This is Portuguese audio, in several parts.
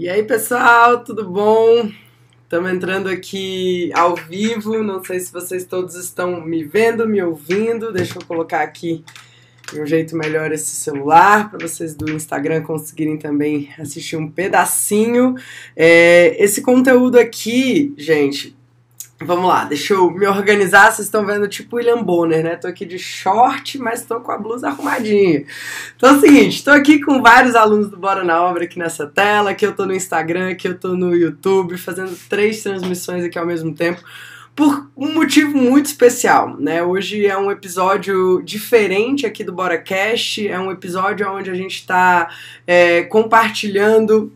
E aí, pessoal, tudo bom? Estamos entrando aqui ao vivo. Não sei se vocês todos estão me vendo, me ouvindo. Deixa eu colocar aqui de um jeito melhor esse celular para vocês do Instagram conseguirem também assistir um pedacinho. É, esse conteúdo aqui, gente, Vamos lá, deixa eu me organizar. Vocês estão vendo tipo William Bonner, né? Tô aqui de short, mas tô com a blusa arrumadinha. Então é o seguinte, tô aqui com vários alunos do Bora na Obra aqui nessa tela, que eu tô no Instagram, que eu tô no YouTube, fazendo três transmissões aqui ao mesmo tempo, por um motivo muito especial, né? Hoje é um episódio diferente aqui do Bora Cast, é um episódio onde a gente tá é, compartilhando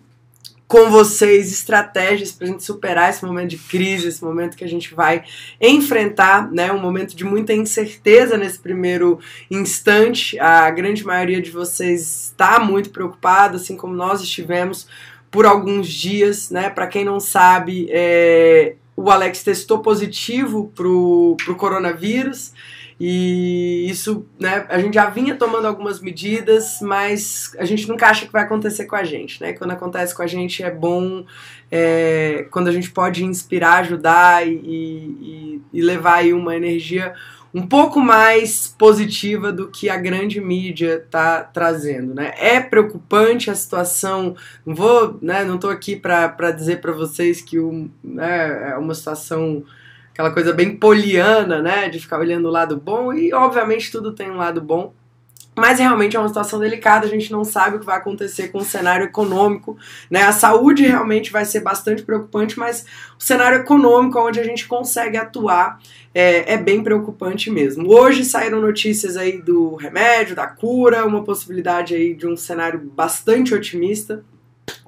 com vocês estratégias para a gente superar esse momento de crise, esse momento que a gente vai enfrentar, né? Um momento de muita incerteza nesse primeiro instante. A grande maioria de vocês está muito preocupada, assim como nós estivemos por alguns dias, né? Para quem não sabe, é, o Alex testou positivo pro, pro coronavírus. E isso, né, a gente já vinha tomando algumas medidas, mas a gente nunca acha que vai acontecer com a gente, né? Quando acontece com a gente é bom, é, quando a gente pode inspirar, ajudar e, e, e levar aí uma energia um pouco mais positiva do que a grande mídia está trazendo, né? É preocupante a situação. Não vou, né? Não estou aqui para dizer para vocês que o, né, é uma situação aquela coisa bem poliana, né, de ficar olhando o lado bom, e obviamente tudo tem um lado bom. Mas realmente é uma situação delicada, a gente não sabe o que vai acontecer com o cenário econômico, né? A saúde realmente vai ser bastante preocupante, mas o cenário econômico, onde a gente consegue atuar, é, é bem preocupante mesmo. Hoje saíram notícias aí do remédio, da cura, uma possibilidade aí de um cenário bastante otimista,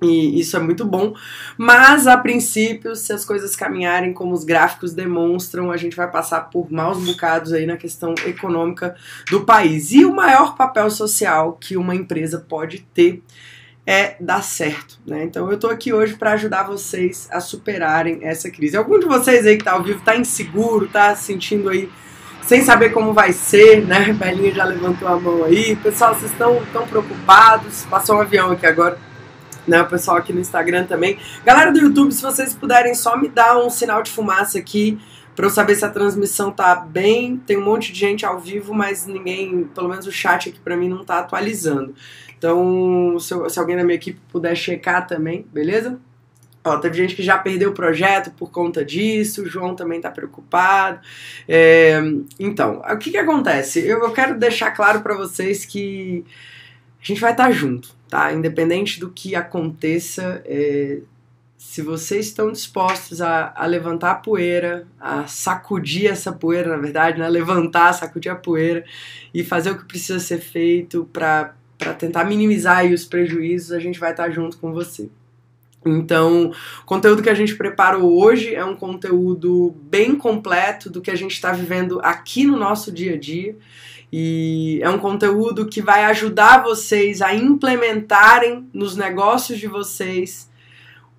e isso é muito bom. Mas, a princípio, se as coisas caminharem como os gráficos demonstram, a gente vai passar por maus bocados aí na questão econômica do país. E o maior papel social que uma empresa pode ter é dar certo, né? Então eu tô aqui hoje para ajudar vocês a superarem essa crise. Algum de vocês aí que tá ao vivo tá inseguro, tá sentindo aí sem saber como vai ser, né? Belinha já levantou a mão aí. Pessoal, vocês estão tão preocupados? Passou um avião aqui agora né? O pessoal aqui no Instagram também. Galera do YouTube, se vocês puderem só me dar um sinal de fumaça aqui para eu saber se a transmissão tá bem. Tem um monte de gente ao vivo, mas ninguém, pelo menos o chat aqui para mim não tá atualizando. Então, se, se, alguém da minha equipe puder checar também, beleza? Ó, teve gente que já perdeu o projeto por conta disso, o João também tá preocupado. É, então, o que que acontece? Eu, eu quero deixar claro para vocês que gente vai estar tá junto tá? Independente do que aconteça, é, se vocês estão dispostos a, a, levantar a poeira, a sacudir essa poeira, na verdade, né? levantar, sacudir a poeira e fazer o que precisa ser feito para tentar minimizar os prejuízos, a gente vai estar junto com você. Então, o conteúdo que a gente preparou hoje é um conteúdo bem completo do que a gente está vivendo aqui no nosso dia a dia. E é um conteúdo que vai ajudar vocês a implementarem nos negócios de vocês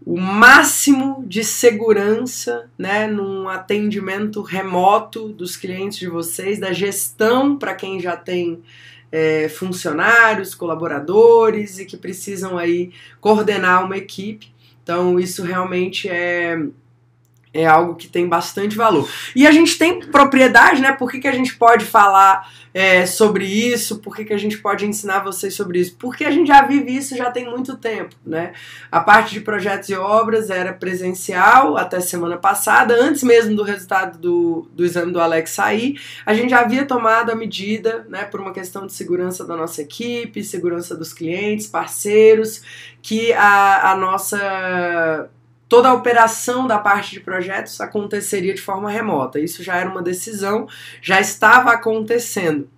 o máximo de segurança, né, num atendimento remoto dos clientes de vocês, da gestão para quem já tem é, funcionários, colaboradores e que precisam aí coordenar uma equipe. Então isso realmente é é algo que tem bastante valor. E a gente tem propriedade, né? Por que, que a gente pode falar é, sobre isso? Por que, que a gente pode ensinar vocês sobre isso? Porque a gente já vive isso já tem muito tempo, né? A parte de projetos e obras era presencial até semana passada, antes mesmo do resultado do, do exame do Alex sair, a gente já havia tomado a medida, né, por uma questão de segurança da nossa equipe, segurança dos clientes, parceiros, que a, a nossa toda a operação da parte de projetos aconteceria de forma remota. Isso já era uma decisão, já estava acontecendo.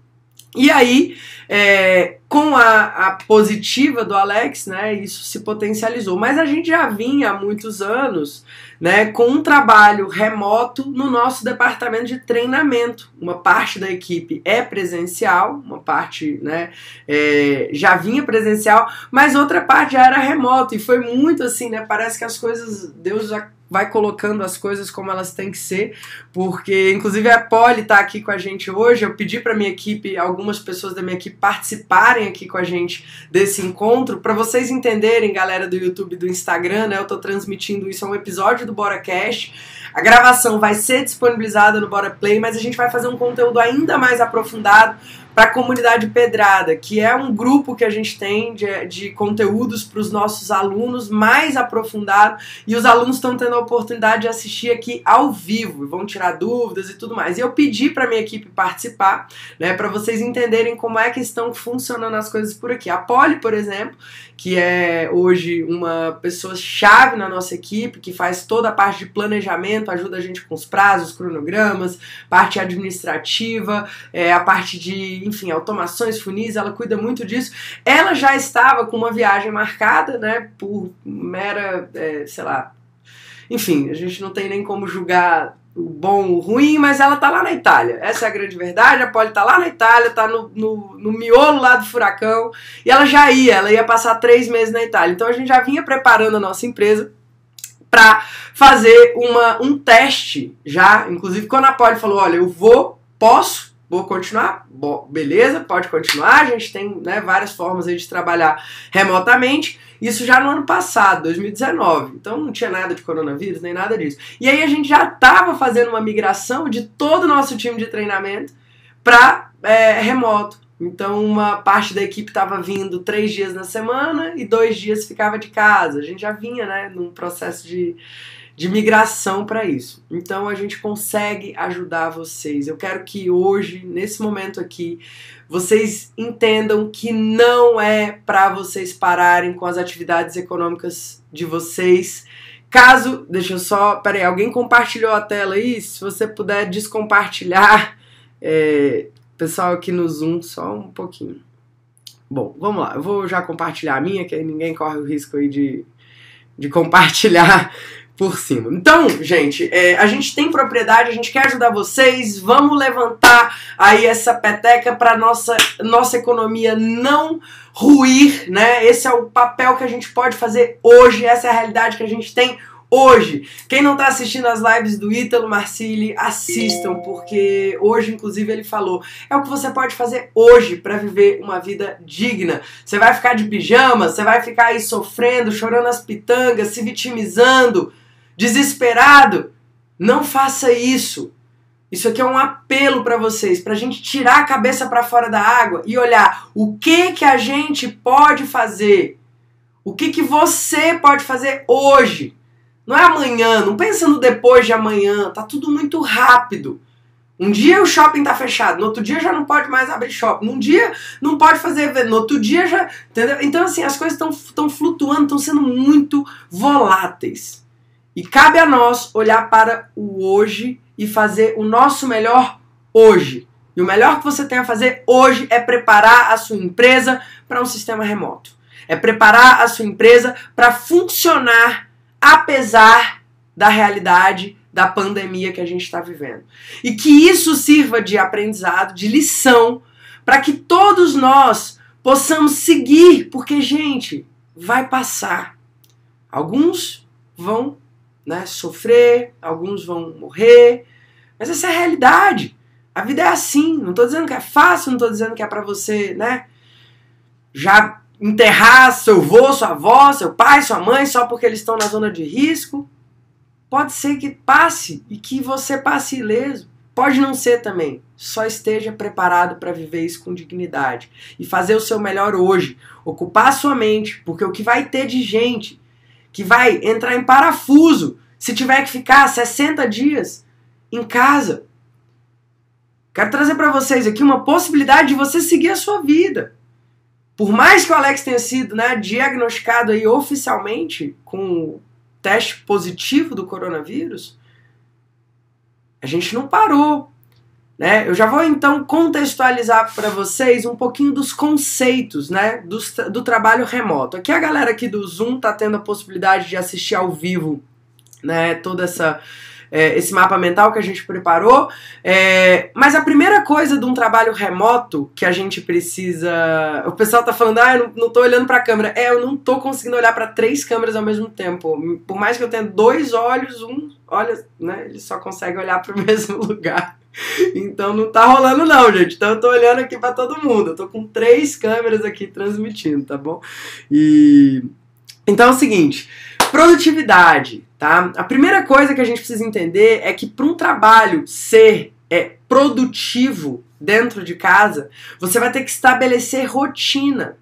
E aí, é, com a, a, positiva do Alex, né, isso se potencializou. Mas a gente já vinha há muitos anos né, com um trabalho remoto no nosso departamento de treinamento. Uma parte da equipe é presencial, uma parte né, é, já vinha presencial, mas outra parte já era remoto. E foi muito assim, né? Parece que as coisas, Deus vai colocando as coisas como elas têm que ser, porque inclusive a Polly tá aqui com a gente hoje. Eu pedi para minha equipe, algumas pessoas da minha equipe participarem aqui com a gente desse encontro, para vocês entenderem, galera do YouTube do Instagram, né? Eu tô transmitindo isso, é um episódio do Bora Cash. A gravação vai ser disponibilizada no Bora Play, mas a gente vai fazer um conteúdo ainda mais aprofundado para a comunidade Pedrada, que é um grupo que a gente tem de, de conteúdos para os nossos alunos mais aprofundado e os alunos estão tendo a oportunidade de assistir aqui ao vivo, vão tirar dúvidas e tudo mais. E eu pedi para minha equipe participar, né, para vocês entenderem como é que estão funcionando as coisas por aqui. A Polly, por exemplo, que é hoje uma pessoa chave na nossa equipe, que faz toda a parte de planejamento, ajuda a gente com os prazos, cronogramas, parte administrativa, é, a parte de, enfim, automações, funis, ela cuida muito disso. Ela já estava com uma viagem marcada, né, por mera, é, sei lá, enfim, a gente não tem nem como julgar o bom, o ruim, mas ela tá lá na Itália. Essa é a grande verdade. A Polly tá lá na Itália, tá no, no, no, miolo lá do furacão. E ela já ia, ela ia passar três meses na Itália. Então a gente já vinha preparando a nossa empresa para fazer uma, um teste já. Inclusive, quando a Polly falou: Olha, eu vou, posso, vou continuar? Bom, beleza, pode continuar. A gente tem né, várias formas aí de trabalhar remotamente. Isso já no ano passado, 2019. Então não tinha nada de coronavírus, nem nada disso. E aí a gente já estava fazendo uma migração de todo o nosso time de treinamento para é, remoto. Então uma parte da equipe estava vindo três dias na semana e dois dias ficava de casa. A gente já vinha né, num processo de, de migração para isso. Então a gente consegue ajudar vocês. Eu quero que hoje, nesse momento aqui, vocês entendam que não é para vocês pararem com as atividades econômicas de vocês. Caso, deixa eu só, peraí, alguém compartilhou a tela aí? Se você puder descompartilhar, é, pessoal aqui no Zoom, só um pouquinho. Bom, vamos lá, eu vou já compartilhar a minha, que aí ninguém corre o risco aí de, de compartilhar por cima. Então, gente, é, a gente tem propriedade, a gente quer ajudar vocês, vamos levantar aí essa peteca para nossa nossa economia não ruir, né? Esse é o papel que a gente pode fazer hoje, essa é a realidade que a gente tem hoje. Quem não está assistindo as lives do Ítalo Marcilli, assistam, porque hoje, inclusive, ele falou: é o que você pode fazer hoje para viver uma vida digna. Você vai ficar de pijama, você vai ficar aí sofrendo, chorando as pitangas, se vitimizando desesperado. Não faça isso. Isso aqui é um apelo para vocês, para a gente tirar a cabeça para fora da água e olhar o que que a gente pode fazer. O que que você pode fazer hoje? Não é amanhã, não pensa no depois de amanhã, tá tudo muito rápido. Um dia o shopping tá fechado, no outro dia já não pode mais abrir shopping, num dia não pode fazer evento, no outro dia já. Entendeu? Então, assim, as coisas estão flutuando, estão sendo muito voláteis. E cabe a nós olhar para o hoje e fazer o nosso melhor hoje. E o melhor que você tem a fazer hoje é preparar a sua empresa para um sistema remoto. É preparar a sua empresa para funcionar apesar da realidade da pandemia que a gente está vivendo. E que isso sirva de aprendizado, de lição, para que todos nós possamos seguir, porque, gente, vai passar. Alguns vão né, sofrer, alguns vão morrer, mas essa é a realidade. A vida é assim. Não estou dizendo que é fácil, não estou dizendo que é para você, né, já enterrar seu avô, sua avó, seu pai, sua mãe só porque eles estão na zona de risco. Pode ser que passe e que você passe ileso. Pode não ser também. Só esteja preparado para viver isso com dignidade e fazer o seu melhor hoje. Ocupar sua mente, porque o que vai ter de gente que vai entrar em parafuso se tiver que ficar 60 dias em casa. Quero trazer para vocês aqui uma possibilidade de você seguir a sua vida. Por mais que o Alex tenha sido né, diagnosticado aí oficialmente com teste positivo do coronavírus, a gente não parou. Né? Eu já vou então contextualizar para vocês um pouquinho dos conceitos né, do, do trabalho remoto. Aqui a galera aqui do Zoom está tendo a possibilidade de assistir ao vivo né, toda essa é, esse mapa mental que a gente preparou. É, mas a primeira coisa de um trabalho remoto que a gente precisa. O pessoal tá falando, ah, eu não, não tô olhando pra câmera. É, eu não tô conseguindo olhar para três câmeras ao mesmo tempo. Por mais que eu tenha dois olhos, um olha, né? Ele só consegue olhar pro mesmo lugar. Então não tá rolando não, gente. Então eu tô olhando aqui para todo mundo. Eu tô com três câmeras aqui transmitindo, tá bom? E então é o seguinte, produtividade, tá? A primeira coisa que a gente precisa entender é que para um trabalho ser é, produtivo dentro de casa, você vai ter que estabelecer rotina.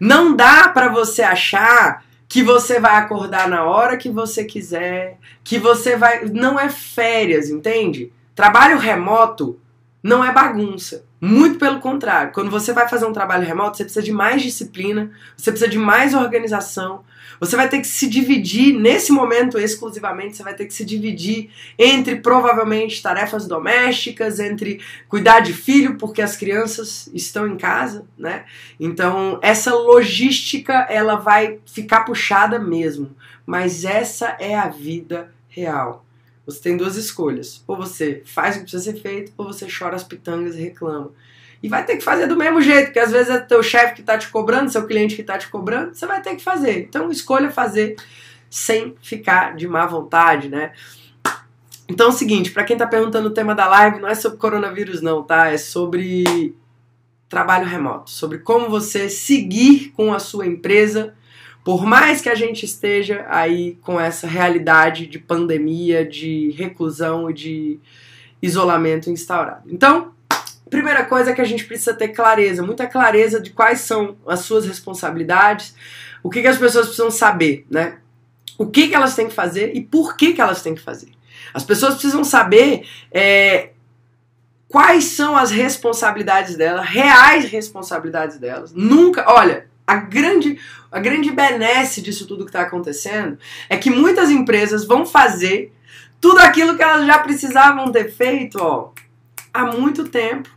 Não dá para você achar que você vai acordar na hora que você quiser, que você vai. Não é férias, entende? Trabalho remoto não é bagunça. Muito pelo contrário. Quando você vai fazer um trabalho remoto, você precisa de mais disciplina, você precisa de mais organização. Você vai ter que se dividir, nesse momento exclusivamente, você vai ter que se dividir entre provavelmente tarefas domésticas, entre cuidar de filho, porque as crianças estão em casa, né? Então, essa logística, ela vai ficar puxada mesmo. Mas essa é a vida real. Você tem duas escolhas. Ou você faz o que precisa ser feito, ou você chora as pitangas e reclama. E vai ter que fazer do mesmo jeito, porque às vezes é teu chefe que está te cobrando, seu cliente que está te cobrando, você vai ter que fazer. Então escolha fazer sem ficar de má vontade, né? Então é o seguinte, para quem está perguntando o tema da live, não é sobre coronavírus não, tá? É sobre trabalho remoto, sobre como você seguir com a sua empresa por mais que a gente esteja aí com essa realidade de pandemia, de reclusão e de isolamento instaurado. Então, primeira coisa é que a gente precisa ter clareza, muita clareza de quais são as suas responsabilidades, o que, que as pessoas precisam saber, né? O que, que elas têm que fazer e por que, que elas têm que fazer. As pessoas precisam saber é, quais são as responsabilidades delas, reais responsabilidades delas. Nunca, olha, a grande, a grande benesse disso tudo que está acontecendo é que muitas empresas vão fazer tudo aquilo que elas já precisavam ter feito ó, há muito tempo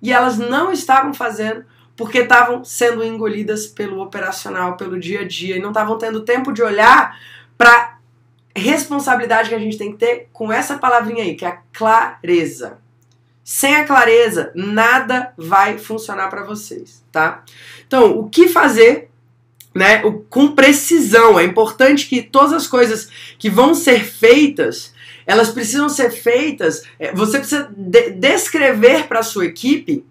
e elas não estavam fazendo porque estavam sendo engolidas pelo operacional, pelo dia a dia e não estavam tendo tempo de olhar para responsabilidade que a gente tem que ter com essa palavrinha aí, que é a clareza. Sem a clareza, nada vai funcionar para vocês, tá? Então, o que fazer, né, com precisão? É importante que todas as coisas que vão ser feitas, elas precisam ser feitas. É, você precisa de descrever para a sua equipe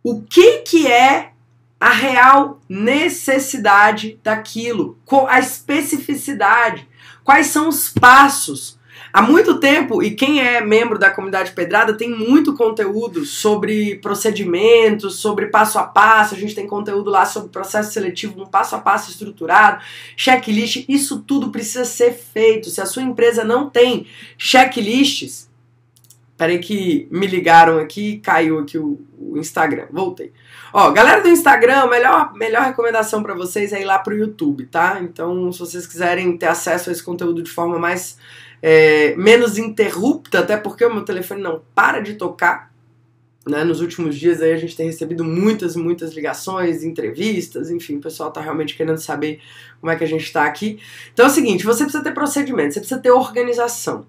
o que que é a real necessidade daquilo, a especificidade, quais são os passos Há muito tempo, e quem é membro da comunidade Pedrada tem muito conteúdo sobre procedimentos, sobre passo a passo. A gente tem conteúdo lá sobre processo seletivo, um passo a passo estruturado, checklist. Isso tudo precisa ser feito. Se a sua empresa não tem checklists, Peraí que me ligaram aqui caiu aqui o, o, Instagram. Voltei. Ó, galera do Instagram, melhor, melhor recomendação para vocês é ir lá pro YouTube, tá? Então, se vocês quiserem ter acesso a esse conteúdo de forma mais é, menos interrupta, até porque o meu telefone não para de tocar. Né? Nos últimos dias aí a gente tem recebido muitas, muitas ligações, entrevistas, enfim, o pessoal está realmente querendo saber como é que a gente está aqui. Então é o seguinte, você precisa ter procedimento, você precisa ter organização.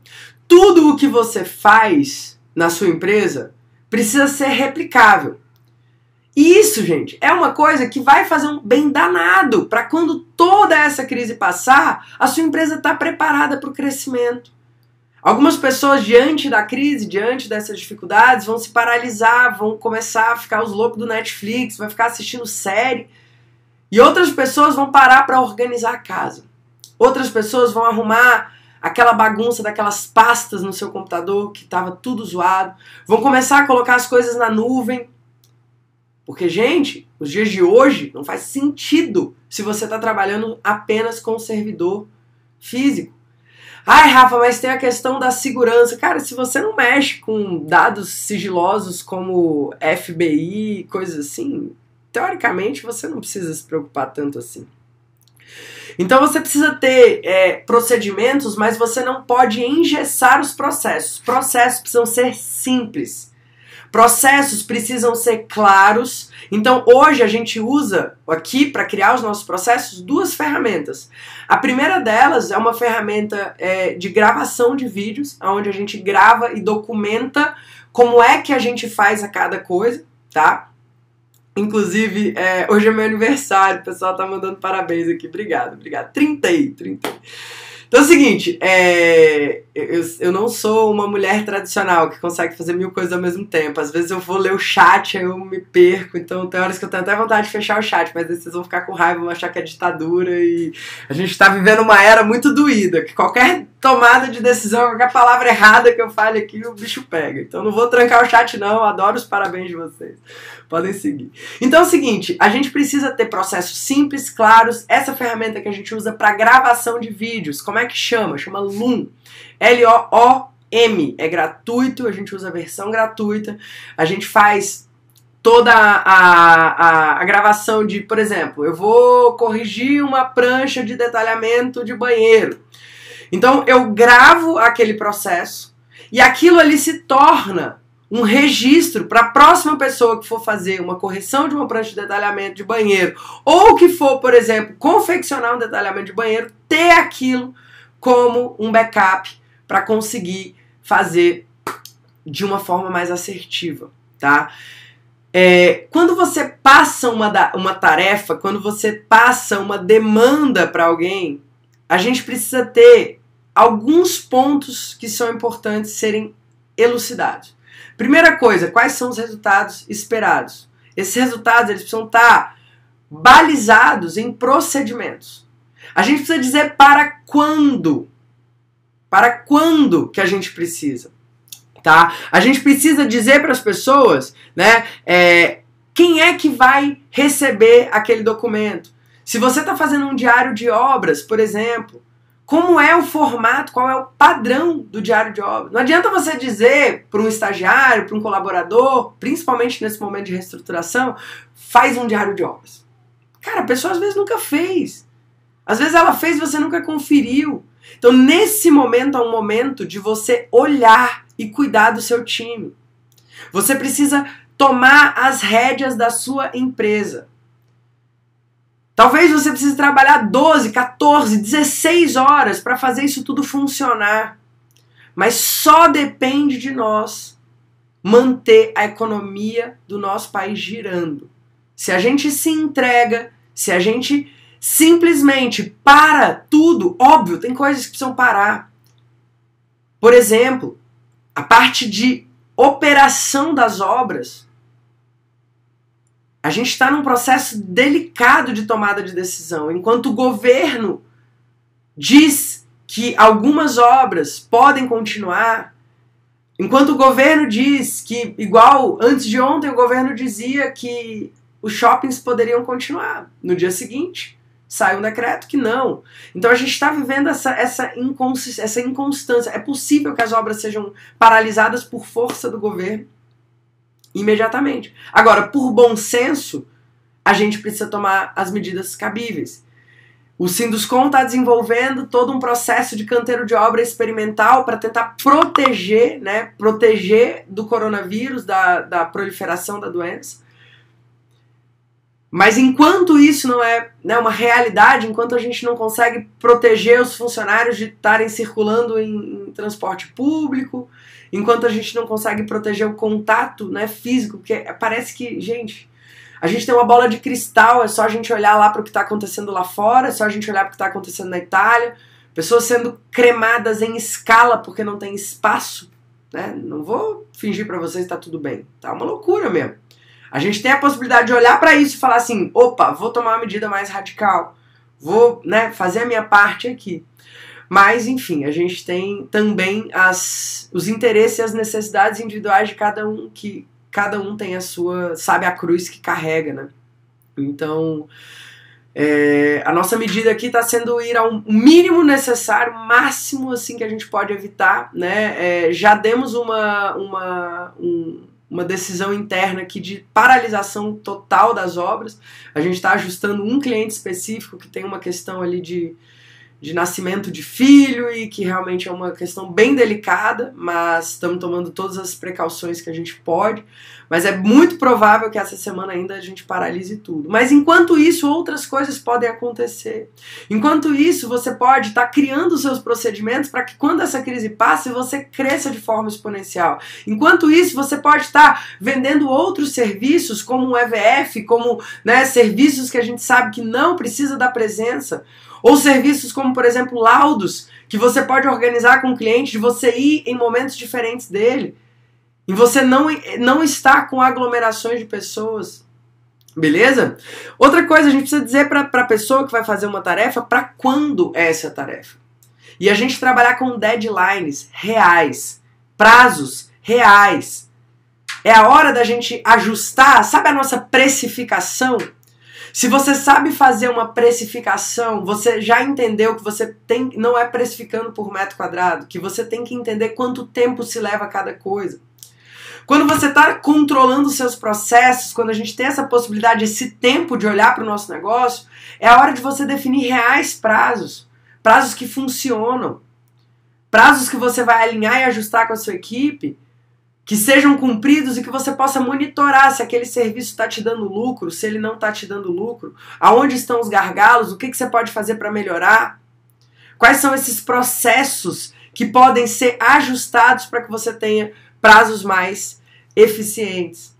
Tudo o que você faz na sua empresa precisa ser replicável. Isso, gente, é uma coisa que vai fazer um bem danado para quando toda essa crise passar, a sua empresa está preparada para o crescimento. Algumas pessoas, diante da crise, diante dessas dificuldades, vão se paralisar, vão começar a ficar os loucos do Netflix, vai ficar assistindo série. E outras pessoas vão parar para organizar a casa. Outras pessoas vão arrumar aquela bagunça daquelas pastas no seu computador que estava tudo zoado. Vão começar a colocar as coisas na nuvem porque, gente, nos dias de hoje não faz sentido se você está trabalhando apenas com servidor físico. Ai, Rafa, mas tem a questão da segurança. Cara, se você não mexe com dados sigilosos como FBI, coisas assim, teoricamente você não precisa se preocupar tanto assim. Então você precisa ter é, procedimentos, mas você não pode engessar os processos. Processos precisam ser simples. Processos precisam ser claros. Então, hoje a gente usa aqui para criar os nossos processos duas ferramentas. A primeira delas é uma ferramenta é, de gravação de vídeos, onde a gente grava e documenta como é que a gente faz a cada coisa, tá? Inclusive, é, hoje é meu aniversário, o pessoal tá mandando parabéns aqui. Obrigado, obrigado. 30 aí, 30 aí. Então é o seguinte, é, eu, eu não sou uma mulher tradicional que consegue fazer mil coisas ao mesmo tempo. Às vezes eu vou ler o chat, aí eu me perco. Então tem horas que eu tenho até vontade de fechar o chat, mas aí vocês vão ficar com raiva, vão achar que é ditadura. E a gente tá vivendo uma era muito doída, que qualquer tomada de decisão, qualquer palavra errada que eu fale aqui, o bicho pega. Então não vou trancar o chat, não. Adoro os parabéns de vocês. Podem seguir. Então é o seguinte, a gente precisa ter processos simples, claros. Essa ferramenta que a gente usa para gravação de vídeos, como é que chama? Chama Loom. L-O-O-M. É gratuito, a gente usa a versão gratuita. A gente faz toda a, a, a, gravação de, por exemplo, eu vou corrigir uma prancha de detalhamento de banheiro. Então eu gravo aquele processo e aquilo ali se torna um registro para a próxima pessoa que for fazer uma correção de uma prancha de detalhamento de banheiro ou que for, por exemplo, confeccionar um detalhamento de banheiro, ter aquilo como um backup para conseguir fazer de uma forma mais assertiva, tá? É, quando você passa uma, uma tarefa, quando você passa uma demanda para alguém, a gente precisa ter alguns pontos que são importantes serem elucidados. Primeira coisa, quais são os resultados esperados? Esses resultados eles precisam estar balizados em procedimentos. A gente precisa dizer para quando. Para quando que a gente precisa, tá? A gente precisa dizer para as pessoas, né? É, quem é que vai receber aquele documento? Se você está fazendo um diário de obras, por exemplo, como é o formato, qual é o padrão do diário de obra. Não adianta você dizer para um estagiário, para um colaborador, principalmente nesse momento de reestruturação, faz um diário de obras. Cara, a pessoa às vezes nunca fez. Às vezes ela fez e você nunca conferiu. Então, nesse momento é um momento de você olhar e cuidar do seu time. Você precisa tomar as rédeas da sua empresa. Talvez você precise trabalhar 12, 14, 16 horas para fazer isso tudo funcionar. Mas só depende de nós manter a economia do nosso país girando. Se a gente se entrega, se a gente simplesmente para tudo, óbvio, tem coisas que precisam parar. Por exemplo, a parte de operação das obras a gente está num processo delicado de tomada de decisão. Enquanto o governo diz que algumas obras podem continuar, enquanto o governo diz que, igual antes de ontem, o governo dizia que os shoppings poderiam continuar. No dia seguinte, sai um decreto que não. Então a gente está vivendo essa, essa, essa inconstância. É possível que as obras sejam paralisadas por força do governo imediatamente. Agora, por bom senso, a gente precisa tomar as medidas cabíveis. O Sinduscom está desenvolvendo todo um processo de canteiro de obra experimental para tentar proteger, né, proteger do coronavírus, da, da proliferação da doença. Mas enquanto isso não é né, uma realidade, enquanto a gente não consegue proteger os funcionários de estarem circulando em, em transporte público, enquanto a gente não consegue proteger o contato né, físico, porque parece que, gente, a gente tem uma bola de cristal, é só a gente olhar lá para o que está acontecendo lá fora, é só a gente olhar para o que está acontecendo na Itália, pessoas sendo cremadas em escala porque não tem espaço. Né? Não vou fingir para vocês que está tudo bem, tá uma loucura mesmo. A gente tem a possibilidade de olhar para isso e falar assim: opa, vou tomar uma medida mais radical, vou né, fazer a minha parte aqui. Mas, enfim, a gente tem também as, os interesses e as necessidades individuais de cada um, que cada um tem a sua, sabe a cruz que carrega, né? Então, é, a nossa medida aqui está sendo ir ao mínimo necessário, máximo assim que a gente pode evitar, né? É, já demos uma, uma, um, uma decisão interna aqui de paralisação total das obras. A gente está ajustando um cliente específico que tem uma questão ali de de nascimento de filho e que realmente é uma questão bem delicada, mas estamos tomando todas as precauções que a gente pode. Mas é muito provável que essa semana ainda a gente paralise tudo. Mas enquanto isso, outras coisas podem acontecer. Enquanto isso, você pode estar tá criando seus procedimentos para que quando essa crise passe, você cresça de forma exponencial. Enquanto isso, você pode estar tá vendendo outros serviços, como um EVF, como né, serviços que a gente sabe que não precisa da presença. Ou serviços como, por exemplo, laudos, que você pode organizar com o cliente, de você ir em momentos diferentes dele. E você não, não está com aglomerações de pessoas. Beleza? Outra coisa, a gente precisa dizer para a pessoa que vai fazer uma tarefa para quando é essa tarefa. E a gente trabalhar com deadlines reais, prazos reais. É a hora da gente ajustar, sabe a nossa precificação? Se você sabe fazer uma precificação, você já entendeu que você tem, não é precificando por metro quadrado, que você tem que entender quanto tempo se leva cada coisa. Quando você está controlando os seus processos, quando a gente tem essa possibilidade, esse tempo de olhar para o nosso negócio, é a hora de você definir reais prazos, prazos que funcionam, prazos que você vai alinhar e ajustar com a sua equipe que sejam cumpridos e que você possa monitorar se aquele serviço está te dando lucro, se ele não está te dando lucro, aonde estão os gargalos, o que, que você pode fazer para melhorar, quais são esses processos que podem ser ajustados para que você tenha prazos mais eficientes.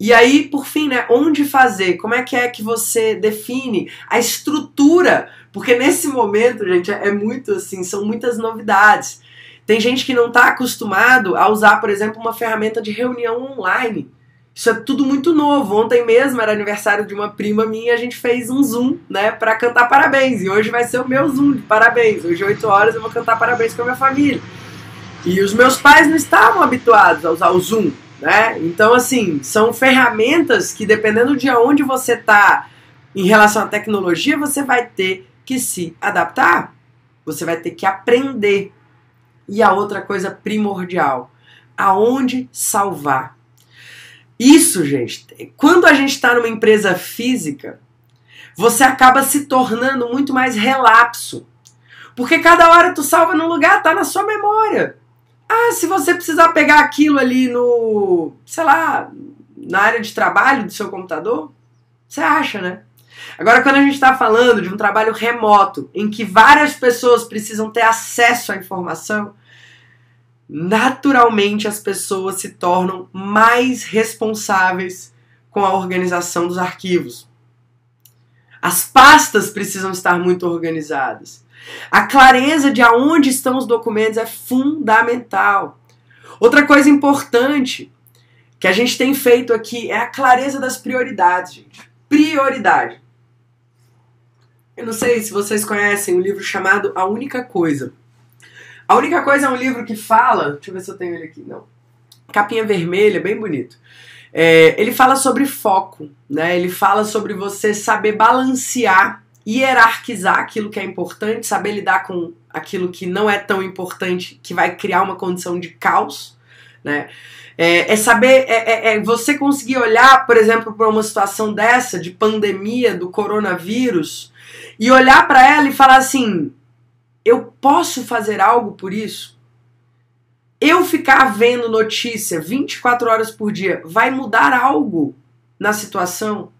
E aí, por fim, né, onde fazer? Como é que é que você define a estrutura? Porque nesse momento, gente, é muito assim, são muitas novidades. Tem gente que não está acostumado a usar, por exemplo, uma ferramenta de reunião online. Isso é tudo muito novo. Ontem mesmo era aniversário de uma prima minha, a gente fez um Zoom, né, para cantar parabéns. E hoje vai ser o meu Zoom de parabéns. Hoje, 8 horas, eu vou cantar parabéns com a minha família. E os meus pais não estavam habituados a usar o Zoom, né? Então, assim, são ferramentas que, dependendo de onde você está em relação à tecnologia, você vai ter que se adaptar. Você vai ter que aprender. E a outra coisa primordial, aonde salvar. Isso, gente, quando a gente está numa empresa física, você acaba se tornando muito mais relapso. Porque cada hora tu salva num lugar, tá na sua memória. Ah, se você precisar pegar aquilo ali no, sei lá, na área de trabalho do seu computador, você acha, né? Agora, quando a gente está falando de um trabalho remoto, em que várias pessoas precisam ter acesso à informação, naturalmente as pessoas se tornam mais responsáveis com a organização dos arquivos. As pastas precisam estar muito organizadas. A clareza de aonde estão os documentos é fundamental. Outra coisa importante que a gente tem feito aqui é a clareza das prioridades, gente. Prioridade. Eu não sei se vocês conhecem um livro chamado A Única Coisa. A única coisa é um livro que fala. Deixa eu ver se eu tenho ele aqui. Não. Capinha vermelha, bem bonito. É, ele fala sobre foco, né? Ele fala sobre você saber balancear, hierarquizar aquilo que é importante, saber lidar com aquilo que não é tão importante, que vai criar uma condição de caos, né? É, é saber, é, é, é você conseguir olhar, por exemplo, para uma situação dessa, de pandemia, do coronavírus, e olhar para ela e falar assim: eu posso fazer algo por isso? Eu ficar vendo notícia 24 horas por dia vai mudar algo na situação?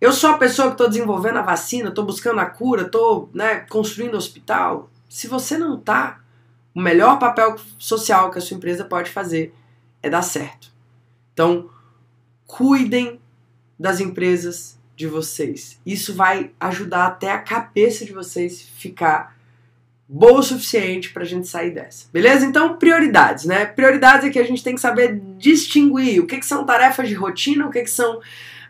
Eu sou a pessoa que estou desenvolvendo a vacina, estou buscando a cura, estou né, construindo hospital. Se você não está, o melhor papel social que a sua empresa pode fazer é dar certo. Então, cuidem das empresas de vocês. Isso vai ajudar até a cabeça de vocês ficar boa o suficiente para a gente sair dessa. Beleza? Então, prioridades, né? Prioridades é que a gente tem que saber distinguir o que, que são tarefas de rotina, o que, que são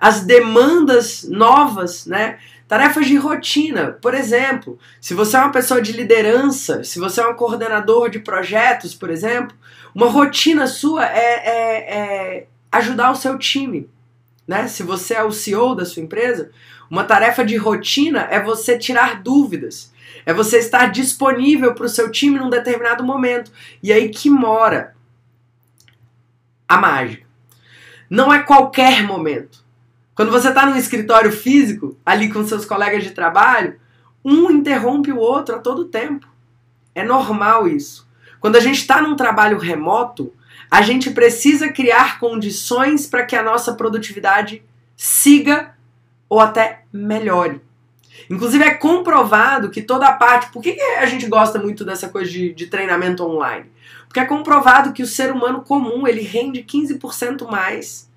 as demandas novas, né? Tarefas de rotina, por exemplo, se você é uma pessoa de liderança, se você é um coordenador de projetos, por exemplo, uma rotina sua é, é, é ajudar o seu time. Né? Se você é o CEO da sua empresa, uma tarefa de rotina é você tirar dúvidas, é você estar disponível para o seu time num determinado momento. E aí que mora a mágica. Não é qualquer momento. Quando você está num escritório físico, ali com seus colegas de trabalho, Um interrompe o outro a todo tempo. É normal isso. Quando a gente está num trabalho remoto, a gente precisa criar condições para que a nossa produtividade siga ou até melhore. Inclusive é comprovado que toda a parte. Por que, a gente gosta muito dessa coisa de, de treinamento online? Porque é comprovado que o ser humano comum ele rende 15% mais